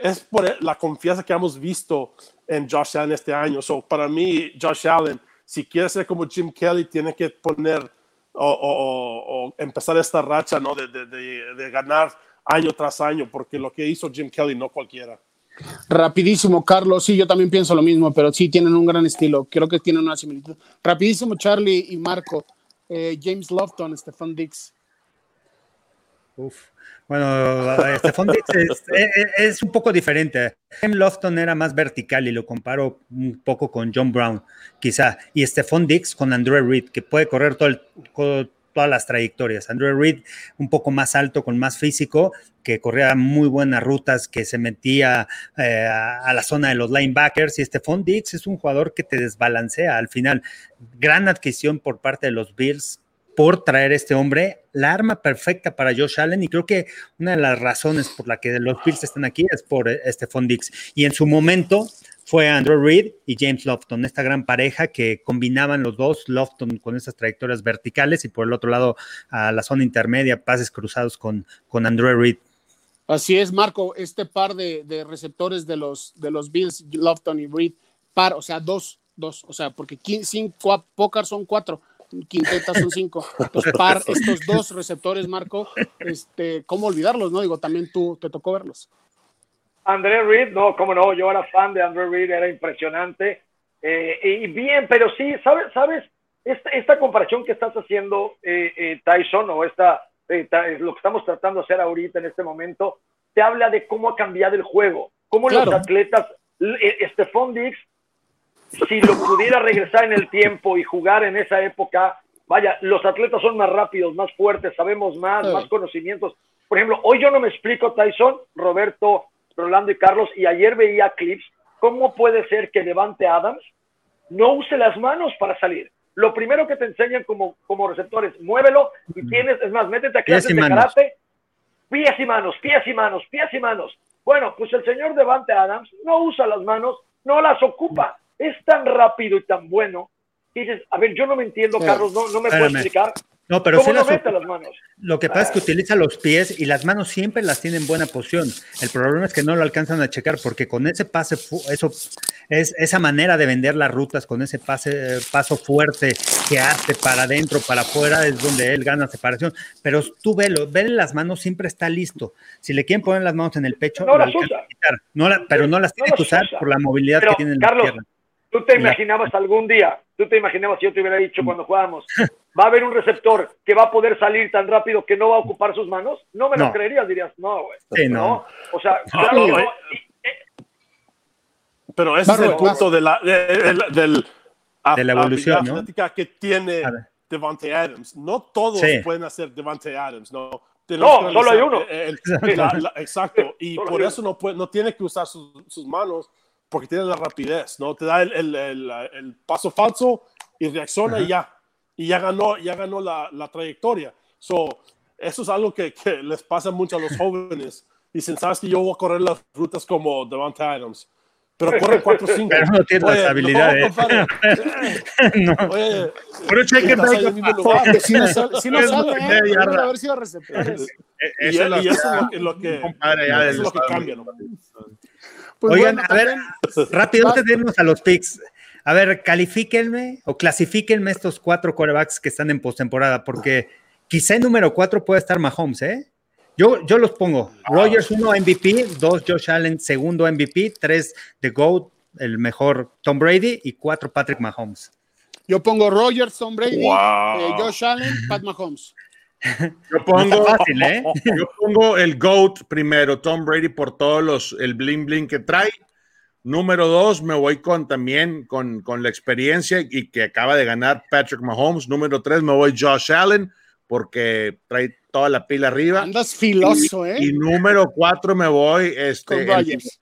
es por la confianza que hemos visto en Josh Allen este año. So, para mí, Josh Allen, si quiere ser como Jim Kelly, tiene que poner o, empezar esta racha ¿no? De, de, de, ganar año tras año, porque lo que hizo Jim Kelly no cualquiera. Rapidísimo, Carlos. Sí, yo también pienso lo mismo, pero sí tienen un gran estilo. Creo que tienen una similitud. Rapidísimo, Charlie y Marco. Eh, James Lofton, Stefan Dix. Uf. Bueno, Stephon Diggs es, un poco diferente. James Lofton era más vertical y lo comparo un poco con John Brown, quizá. Y Stephon Dix con Andrew Reed, que puede correr todo todas las trayectorias. Andrew Reed un poco más alto, con más físico, que corría muy buenas rutas, que se metía eh, a la zona de los linebackers. Y Stephon Diggs es un jugador que te desbalancea al final. Gran adquisición por parte de los Bills por traer este hombre, la arma perfecta para Josh Allen y creo que una de las razones por la que los Bills están aquí es por Stephon Dix y en su momento fue Andrew Reed y James Lofton, esta gran pareja que combinaban los dos, Lofton con esas trayectorias verticales y por el otro lado a la zona intermedia, pases cruzados con, con Andrew Reed. Así es, Marco, este par de, receptores de los, de los Bills, Lofton y Reed, par, o sea, dos, dos, o sea, porque cinco, Pocar son cuatro quintetas son cinco. [LAUGHS] par, estos dos receptores, Marco, este, ¿cómo olvidarlos? No digo, también tú te tocó verlos. André Reed, no, cómo no, yo era fan de André Reed, era impresionante. Eh, y bien, pero sí, ¿sabes? ¿sabes? Esta, esta comparación que estás haciendo, eh, eh, Tyson, o esta, lo que estamos tratando de hacer ahorita en este momento, te habla de cómo ha cambiado el juego, cómo los atletas, Stephon Diggs si lo pudiera regresar en el tiempo y jugar en esa época, vaya, los atletas son más rápidos, más fuertes, sabemos más, más conocimientos. Por ejemplo, hoy yo no me explico, Tyson, Roberto, Rolando y Carlos, y ayer veía clips, ¿cómo puede ser que Levante Adams no use las manos para salir? Lo primero que te enseñan como, como receptores, muévelo y tienes, es más, métete a clases de karate pies y manos, pies y manos, pies y manos. Bueno, pues el señor Devante Adams no usa las manos, no las ocupa. Es tan rápido y tan bueno. Dices, a ver, yo no me entiendo, Carlos, no, no me puedo explicar no, pero ¿Cómo las, las manos? Lo que pasa es que utiliza los pies y las manos siempre las tiene en buena posición. El problema es que no lo alcanzan a checar porque con ese pase, eso es esa manera de vender las rutas, con ese pase, paso fuerte que hace para adentro, para afuera, es donde él gana separación. Pero tú velo, vele las manos, siempre está listo. Si le quieren poner las manos en el pecho, no las usa. No pero no las tiene que usar por la movilidad que tiene en la pierna. ¿Tú te imaginabas algún día, tú te imaginabas, si yo te hubiera dicho cuando jugábamos, [LAUGHS] va a haber un receptor que va a poder salir tan rápido que no va a ocupar sus manos? No me lo creerías, dirías, no, güey. Sí, no. O sea, claro no. Pero ese es el punto de la, de, de la evolución, ¿no? que tiene Devante Adams. No todos pueden hacer Devante Adams, ¿no? No, solo hay uno. [LAUGHS] exacto. Y por eso no, puede, no tiene que usar sus, sus manos porque tiene la rapidez, ¿no? Te da el, el, el, paso falso y reacciona y ya. Y ya ganó, ya ganó la, la trayectoria. So, eso es algo que, que, les pasa mucho a los jóvenes. Dicen, ¿sabes que yo voy a correr las rutas como Devante Adams? Pero corre 4-5. [LAUGHS] Pero no tiene las habilidades. [LAUGHS] No, Oye, pero cheque Si no sale, si no sale eh, receptores. Y, eso es lo que, eso es lo que cambia. ¿no? Pues Oigan, a ver, rápido, antes de irnos a los picks. A ver, califíquenme o clasifíquenme estos cuatro quarterbacks que están en postemporada, porque quizá el número cuatro puede estar Mahomes, ¿eh? Yo, yo los pongo. Rogers, uno MVP, dos Josh Allen, segundo MVP, tres The GOAT, el mejor Tom Brady, y cuatro Patrick Mahomes. Yo pongo Rogers, Tom Brady, eh, Josh Allen, Pat Mahomes. [LAUGHS] Yo pongo, ¿eh? [LAUGHS] yo pongo el GOAT primero, Tom Brady por todos los, el bling bling que trae. Número dos, me voy con también con, con, la experiencia y que acaba de ganar Patrick Mahomes. Número tres, me voy Josh Allen porque trae toda la pila arriba. Andas filoso, ¿eh? Y número cuatro, me voy este,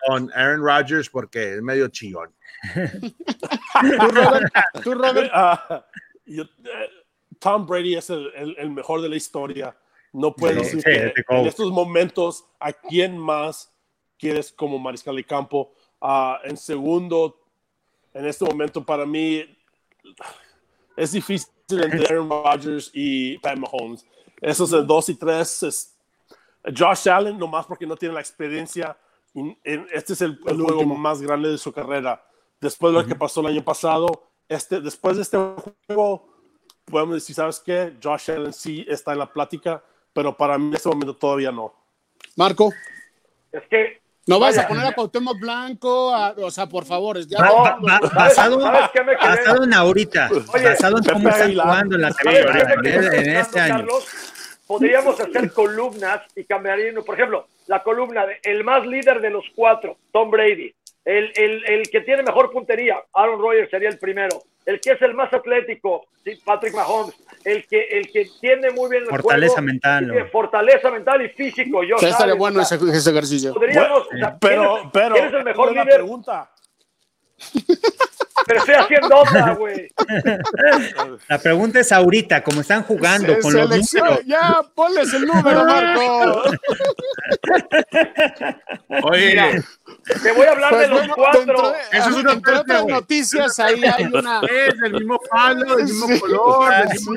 con, Aaron Rodgers porque es medio chillón. ¿Tú, Robert? ¿Tú, Robert? Ah, yo, eh, Tom Brady es el, el, mejor de la historia. No puedes decir que en estos momentos a quién más quieres como mariscal de campo. Uh, en segundo, en este momento para mí es difícil entre Aaron Rodgers y Pat Mahomes. Esos el 2 y 3 es Josh Allen, nomás porque no tiene la experiencia. Este es el, juego más grande de su carrera. Después de lo que pasó el año pasado, este, después de este juego, podemos decir, ¿sabes qué? Josh Allen sí está en la plática, pero para mí en este momento todavía no. Marco. Es que. No vas a poner a Cuauhtémoc Blanco, o sea, por favor. Ya no, basado, basado en ahorita, basado en cómo están jugando en la en este año. podríamos hacer columnas y cambiaríamos, por ejemplo, la columna de el más líder de los cuatro, Tom Brady, el, el, el que tiene mejor puntería, Aaron Rodgers sería el primero el que es el más atlético, Patrick Mahomes, el que, el que tiene muy bien el fortaleza mental, fortaleza mental y físico. Yo, estaría bueno ese, ejercicio. pero, pero, ¿quién es el mejor líder? pregunta. Pero estoy haciendo otra, güey. La pregunta es ahorita, como están jugando con los números. Ya, ponles el número, Marco. Oye, te voy a hablar de pues los cuatro. Eso es una entre otras noticias, ahí hay una. [LAUGHS] Es del mismo palo, del mismo color, del mismo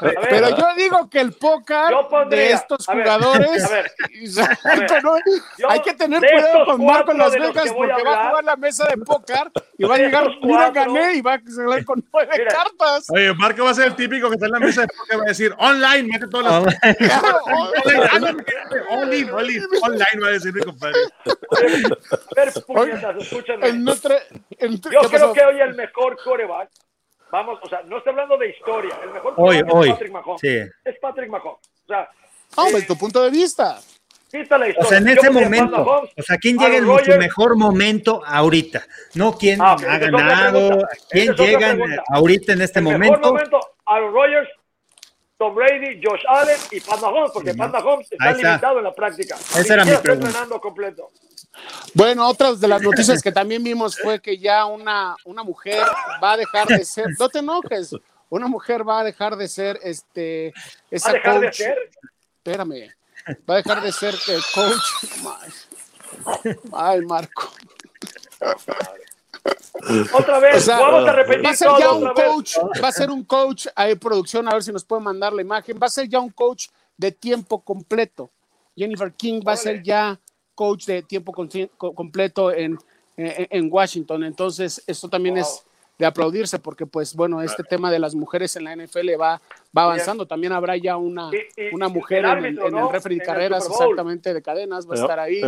Pero yo digo que el póker de estos jugadores. [LAUGHS] hay que tener cuidado con Marco en Las Vegas porque va a jugar la mesa de póker y va a llegar mira gané y va a salir con nueve cartas. Oye, Marco va a ser el típico que está en la mesa de póker va a decir online, mete todas las online, [LAUGHS] online, online va a decir mi compadre. escúchame. Yo creo que hoy el mejor coreback Vamos, o sea, no estoy hablando de historia. El mejor hoy, es Patrick Mahomes. Es Patrick Mahomes. O sea, ah, eh, tu punto de vista. O sea, en ese momento, o sea, ¿quién llega en su mejor momento ahorita? No quién ah, ha ganado, quién llega ahorita en este el momento. Mejor momento, Aaron Rodgers, Tom Brady, Josh Allen y Pat Mahomes, porque Pat Mahomes está, limitado en la práctica. Esa era mi pregunta. Completo. Bueno, otras de las noticias [LAUGHS] que también vimos fue que ya una, una mujer va a dejar de ser, no te enojes, una mujer va a dejar de ser este esa ¿Va a dejar de ser? Espérame va a dejar de ser coach. Ay, Marco. Otra vez, vamos a repetir va a ser ya un coach, va a ser un coach, hay producción, a ver si nos puede mandar la imagen, va a ser ya un coach de tiempo completo. Jennifer King va a ser ya coach de tiempo completo en, en, Washington. Entonces, esto también es de aplaudirse porque, pues, bueno, este tema de las mujeres en la NFL va, va avanzando. También habrá ya una, una mujer en, el, en referee de carreras exactamente de cadenas, va a estar ahí.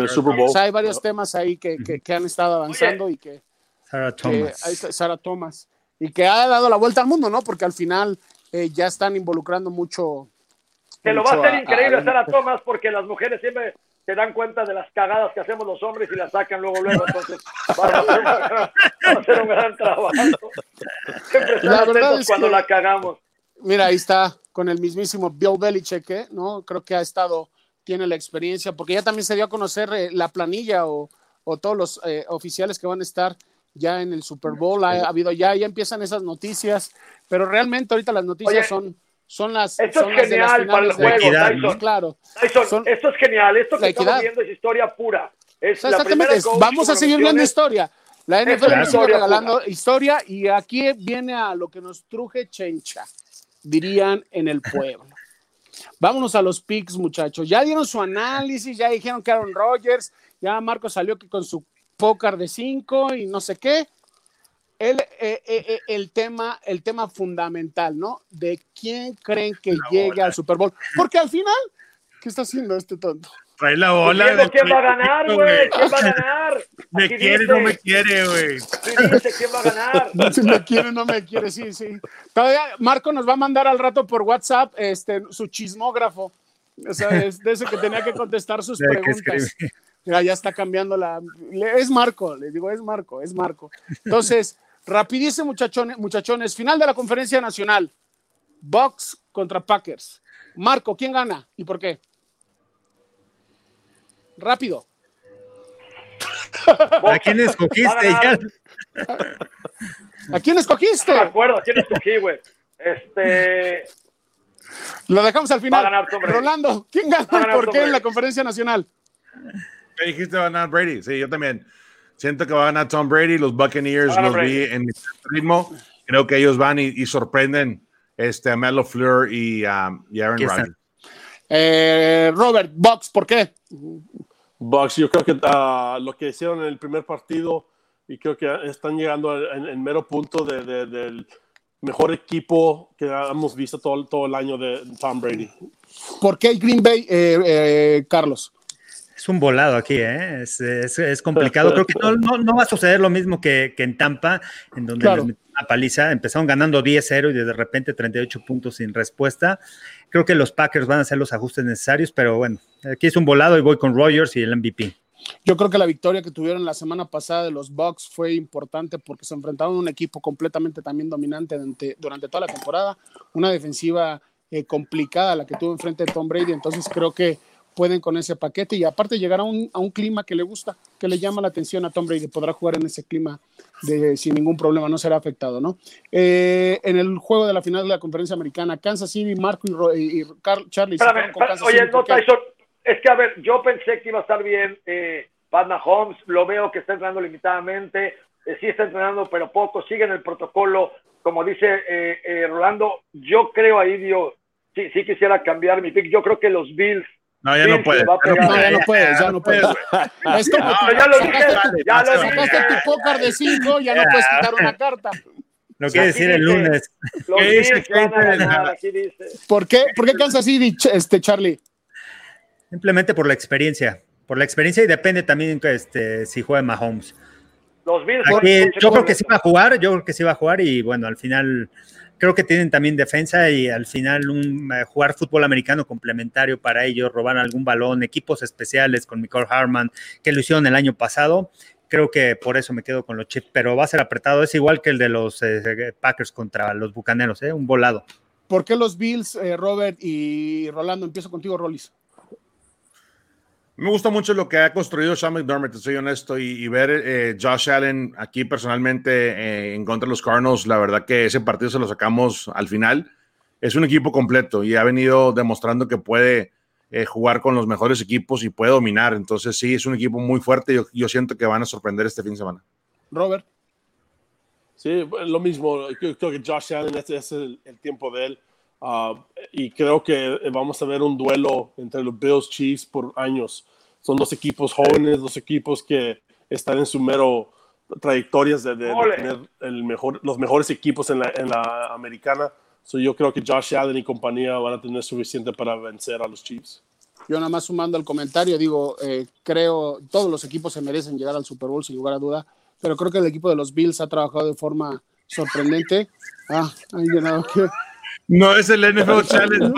hay varios temas ahí que, que, han estado avanzando y que... Sarah Thomas. Sarah Thomas. Y que ha dado la vuelta al mundo, ¿no? Porque al final eh, ya están involucrando mucho que lo va a hacer increíble Sarah Thomas porque las mujeres siempre se dan cuenta de las cagadas que hacemos los hombres y las sacan luego, luego. Entonces, va a hacer, un gran trabajo. Siempre están atentos cuando la cagamos. Mira, ahí está con el mismísimo Bill Belichick, ¿eh? ¿no? Creo que ha estado, tiene la experiencia, porque ya también se dio a conocer eh, la planilla o, o todos los eh, oficiales que van a estar ya en el Super Bowl. Ha, habido ya, ya empiezan esas noticias, pero realmente ahorita las noticias son son las. Esto es genial para el juego, Tyson. Claro. esto es genial. Esto que estamos viendo es historia pura. Es Exactamente. Vamos a seguir viendo historia. La NFL nos sigue regalando historia y aquí viene a lo que nos truje chencha, dirían en el pueblo. Vámonos a los picks, muchachos. Ya dieron su análisis, ya dijeron que Aaron Rodgers, ya Marco salió que con su pócar de 5 y no sé qué el, eh, eh, eh, el, tema, el tema fundamental, ¿no? De quién creen que llegue al Super Bowl. Porque al final, ¿qué está haciendo este tonto? Trae la bola. ¿Quién va a ganar, güey? ¿Quién va a ganar? [LAUGHS] Me quiere, no me quiere, güey. ¿quién va a ganar? [LAUGHS] Si me quiere, no me quiere, sí, sí. Todavía Marco nos va a mandar al rato por WhatsApp este, su chismógrafo. O sea, es de ese que tenía que contestar sus preguntas. Ya, ya está cambiando la. Es Marco, le digo, es Marco, es Marco. Entonces, Rapidísimo, muchachones, muchachones. Final de la conferencia nacional. Bucks contra Packers. Marco, ¿quién gana y por qué? Rápido. [LAUGHS] ¿A quién escogiste? ¿A quién escogiste? No me acuerdo, ¿a quién escogí, güey? Este. Lo dejamos al final. Rolando, ¿quién gana y por qué en la conferencia nacional? ¿Qué dijiste va a ganar Brady? Sí, yo también. Siento que va a ganar Tom Brady. Los Buccaneers los vi en ritmo. Creo que ellos van y, sorprenden este, a Melo Fleur y, um, Aaron Rodgers. Eh, Robert, Bucks, ¿por qué? Bucks, yo creo que uh, lo que hicieron en el primer partido y creo que están llegando en, mero punto del mejor equipo que hemos visto todo, todo el año de Tom Brady. ¿Por qué Green Bay, eh, eh, Carlos? Es un volado aquí, ¿eh? es, es, complicado. Creo que no, no, va a suceder lo mismo que, que en Tampa, en donde la paliza empezaron ganando 10-0 y de repente 38 puntos sin respuesta. Creo que los Packers van a hacer los ajustes necesarios, pero bueno, aquí es un volado y voy con Rogers y el MVP. Yo creo que la victoria que tuvieron la semana pasada de los Bucks fue importante porque se enfrentaron a un equipo completamente también dominante durante, durante toda la temporada, una defensiva eh, complicada la que tuvo enfrente de Tom Brady, entonces creo que pueden con ese paquete y aparte llegar a un, a un, clima que le gusta, que le llama la atención a Tom Brady, podrá jugar en ese clima de, sin ningún problema, no será afectado, ¿no? Eh, en el juego de la final de la conferencia americana, Kansas City, Marco y, y Charlie. oye, no, Tyson, es que a ver, yo pensé que iba a estar bien eh, Pat Mahomes, lo veo que está entrenando limitadamente, eh, sí está entrenando, pero poco, sigue en el protocolo, como dice eh, Rolando, yo creo ahí, Dios, sí, sí quisiera cambiar mi pick, yo creo que los Bills no, ya no puede. No, ya no puedes, ya no puedes. Es como ya lo dije, ya lo sacaste tu pócar de 5, ya no puedes quitar una carta. Lo quiere decir el lunes. ¿Qué dice? ¿Por qué, ¿Por qué Kansas City, este, Charlie? Simplemente por la experiencia. Por la experiencia y depende también este, si juega Mahomes. Los Bills. yo creo que sí va a jugar, yo creo que sí va a jugar y bueno, al final creo que tienen también defensa y al final un, eh, jugar fútbol americano complementario para ellos, robar algún balón, equipos especiales con Michael Harman, que lo hicieron el año pasado. Creo que por eso me quedo con los Chiefs, pero va a ser apretado. Es igual que el de los eh, Packers contra los Bucaneros, ¿eh? un volado. ¿Por qué los Bills, Robert y Rolando? Empiezo contigo, Rollis. Me gusta mucho lo que ha construido Sean McDermott, soy honesto, y, ver eh, Josh Allen aquí personalmente eh, en contra de los Cardinals, la verdad que ese partido se lo sacamos al final. Es un equipo completo y ha venido demostrando que puede eh, jugar con los mejores equipos y puede dominar. Entonces, sí, es un equipo muy fuerte. Yo, yo siento que van a sorprender este fin de semana. Robert. Sí, lo mismo. Creo que Josh Allen, este es el, tiempo de él. Ah, y creo que vamos a ver un duelo entre los Bills Chiefs por años. Son dos equipos jóvenes, dos equipos que están en su mero trayectorias de, tener el mejor, los mejores equipos en la, en la americana. So yo creo que Josh Allen y compañía van a tener suficiente para vencer a los Chiefs. Yo nada más sumando el comentario, digo, eh, creo todos los equipos se merecen llegar al Super Bowl sin lugar a duda, pero creo que el equipo de los Bills ha trabajado de forma sorprendente. Ah, hay llenado que no es el NFL [LAUGHS] Challenge,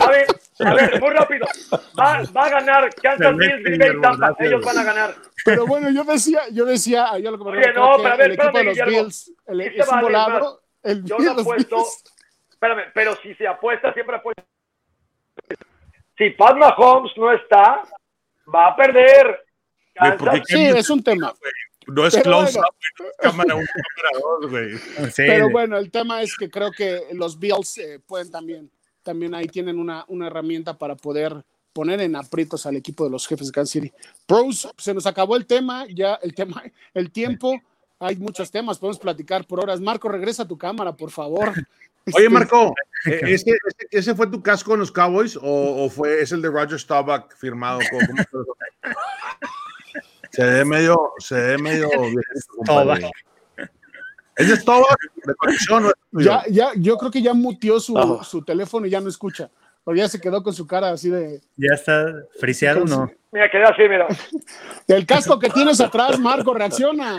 A ver, a ver, muy rápido. Va, va a ganar Kansas City y Tampa. Ellos van a ganar. Pero bueno, yo decía, yo decía, yo lo que me Oye, no, pero a ver, el equipo de los Bills, el, es un volado. El yo no apuesto, espérame, pero si se apuesta, siempre apuesta. Si Pat Mahomes no está, va a perder. Sí, es un tema. No es close up, cámara un [LAUGHS] güey. Pero bueno, el tema es que creo que los Bills eh, pueden también, también ahí tienen una, una herramienta para poder poner en aprietos al equipo de los jefes de Kansas City. Pros, se nos acabó el tema, ya el tema, el tiempo, hay muchos temas, podemos platicar por horas. Marco, regresa a tu cámara, por favor. [LAUGHS] Oye, Marco, [LAUGHS] ¿e-, ¿ese, ese, fue tu casco en los Cowboys o, fue, es el de Roger Staubach firmado? Se ve medio, se ve medio. [LAUGHS] ¿Ese es todo? ¿De conexión? Ya, ya, yo creo que ya mutió su, su teléfono y ya no escucha. O ya se quedó con su cara así de. ¿Ya está friseado no? Mira, quedó así, mira. [LAUGHS] El casco que tienes atrás, Marco, reacciona.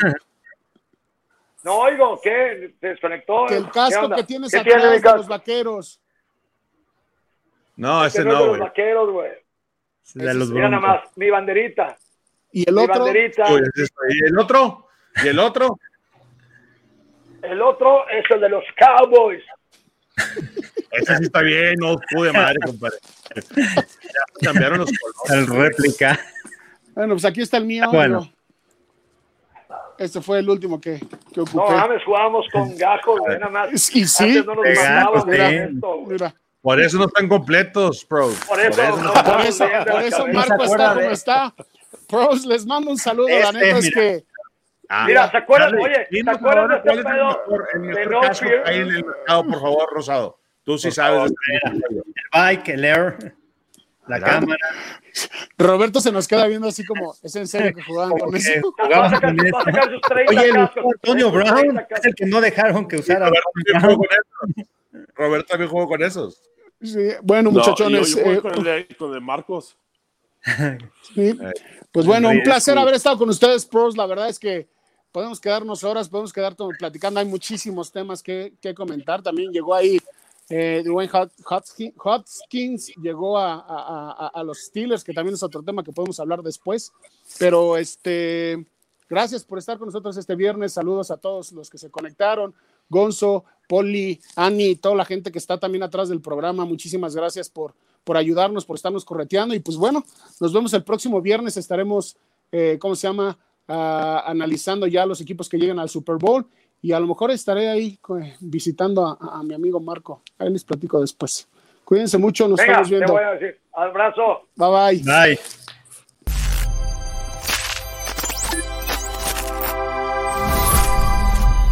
No oigo, ¿qué? ¿Se desconectó? Que el casco que tienes atrás de los vaqueros. No, ese no, güey. los vaqueros, güey. Mira nada más, mi banderita. ¿Y el otro? ¿Y el otro? ¿Y el otro? El otro es el de los Cowboys. Ese sí está bien, no pude madre, compadre. Ya cambiaron los colores. El réplica. Bueno, pues aquí está el mío. Bueno. Este fue el último que, que ocupé. No, mames, jugábamos con gajos, nada más. Y [LAUGHS] sí, no nos mandaban, mira, Por eso no están completos, bro. Por eso, por eso, no, por eso, por eso Marco está como está. Pros, les mando un saludo. la este, neta es que. Ah, mira, ¿se acuerdan? Oye, ¿se acuerdan de este pedo? El mejor caso que hay en el mercado, por favor, Rosado. Tú sí sabes. El bike, el air, la cámara. Roberto se nos queda viendo así como, ¿es en serio que jugaban con eso? [LAUGHS] con eso. Oye, Antonio Brown es el que no dejaron que usara. Roberto también jugó con esos. Sí, bueno, muchachones. yo, yo eh, con, el de, con el Marcos. Sí. Pues bueno, un placer haber estado con ustedes, pros. La verdad es que podemos quedarnos horas, podemos quedar platicando. Hay muchísimos temas que, comentar. También llegó ahí eh, Dwayne Hopkins, llegó a, los Steelers, que también es otro tema que podemos hablar después. Pero este, gracias por estar con nosotros este viernes. Saludos a todos los que se conectaron. Gonzo, Poli, Ani, toda la gente que está también atrás del programa. Muchísimas gracias por, por ayudarnos, por estarnos correteando. Y pues bueno, nos vemos el próximo viernes. Estaremos, eh, ¿cómo se llama? Ah, analizando ya los equipos que llegan al Super Bowl. Y a lo mejor estaré ahí visitando a, mi amigo Marco. Ahí les platico después. Cuídense mucho, nos estamos viendo. Te voy a decir. Abrazo. Bye bye. Bye.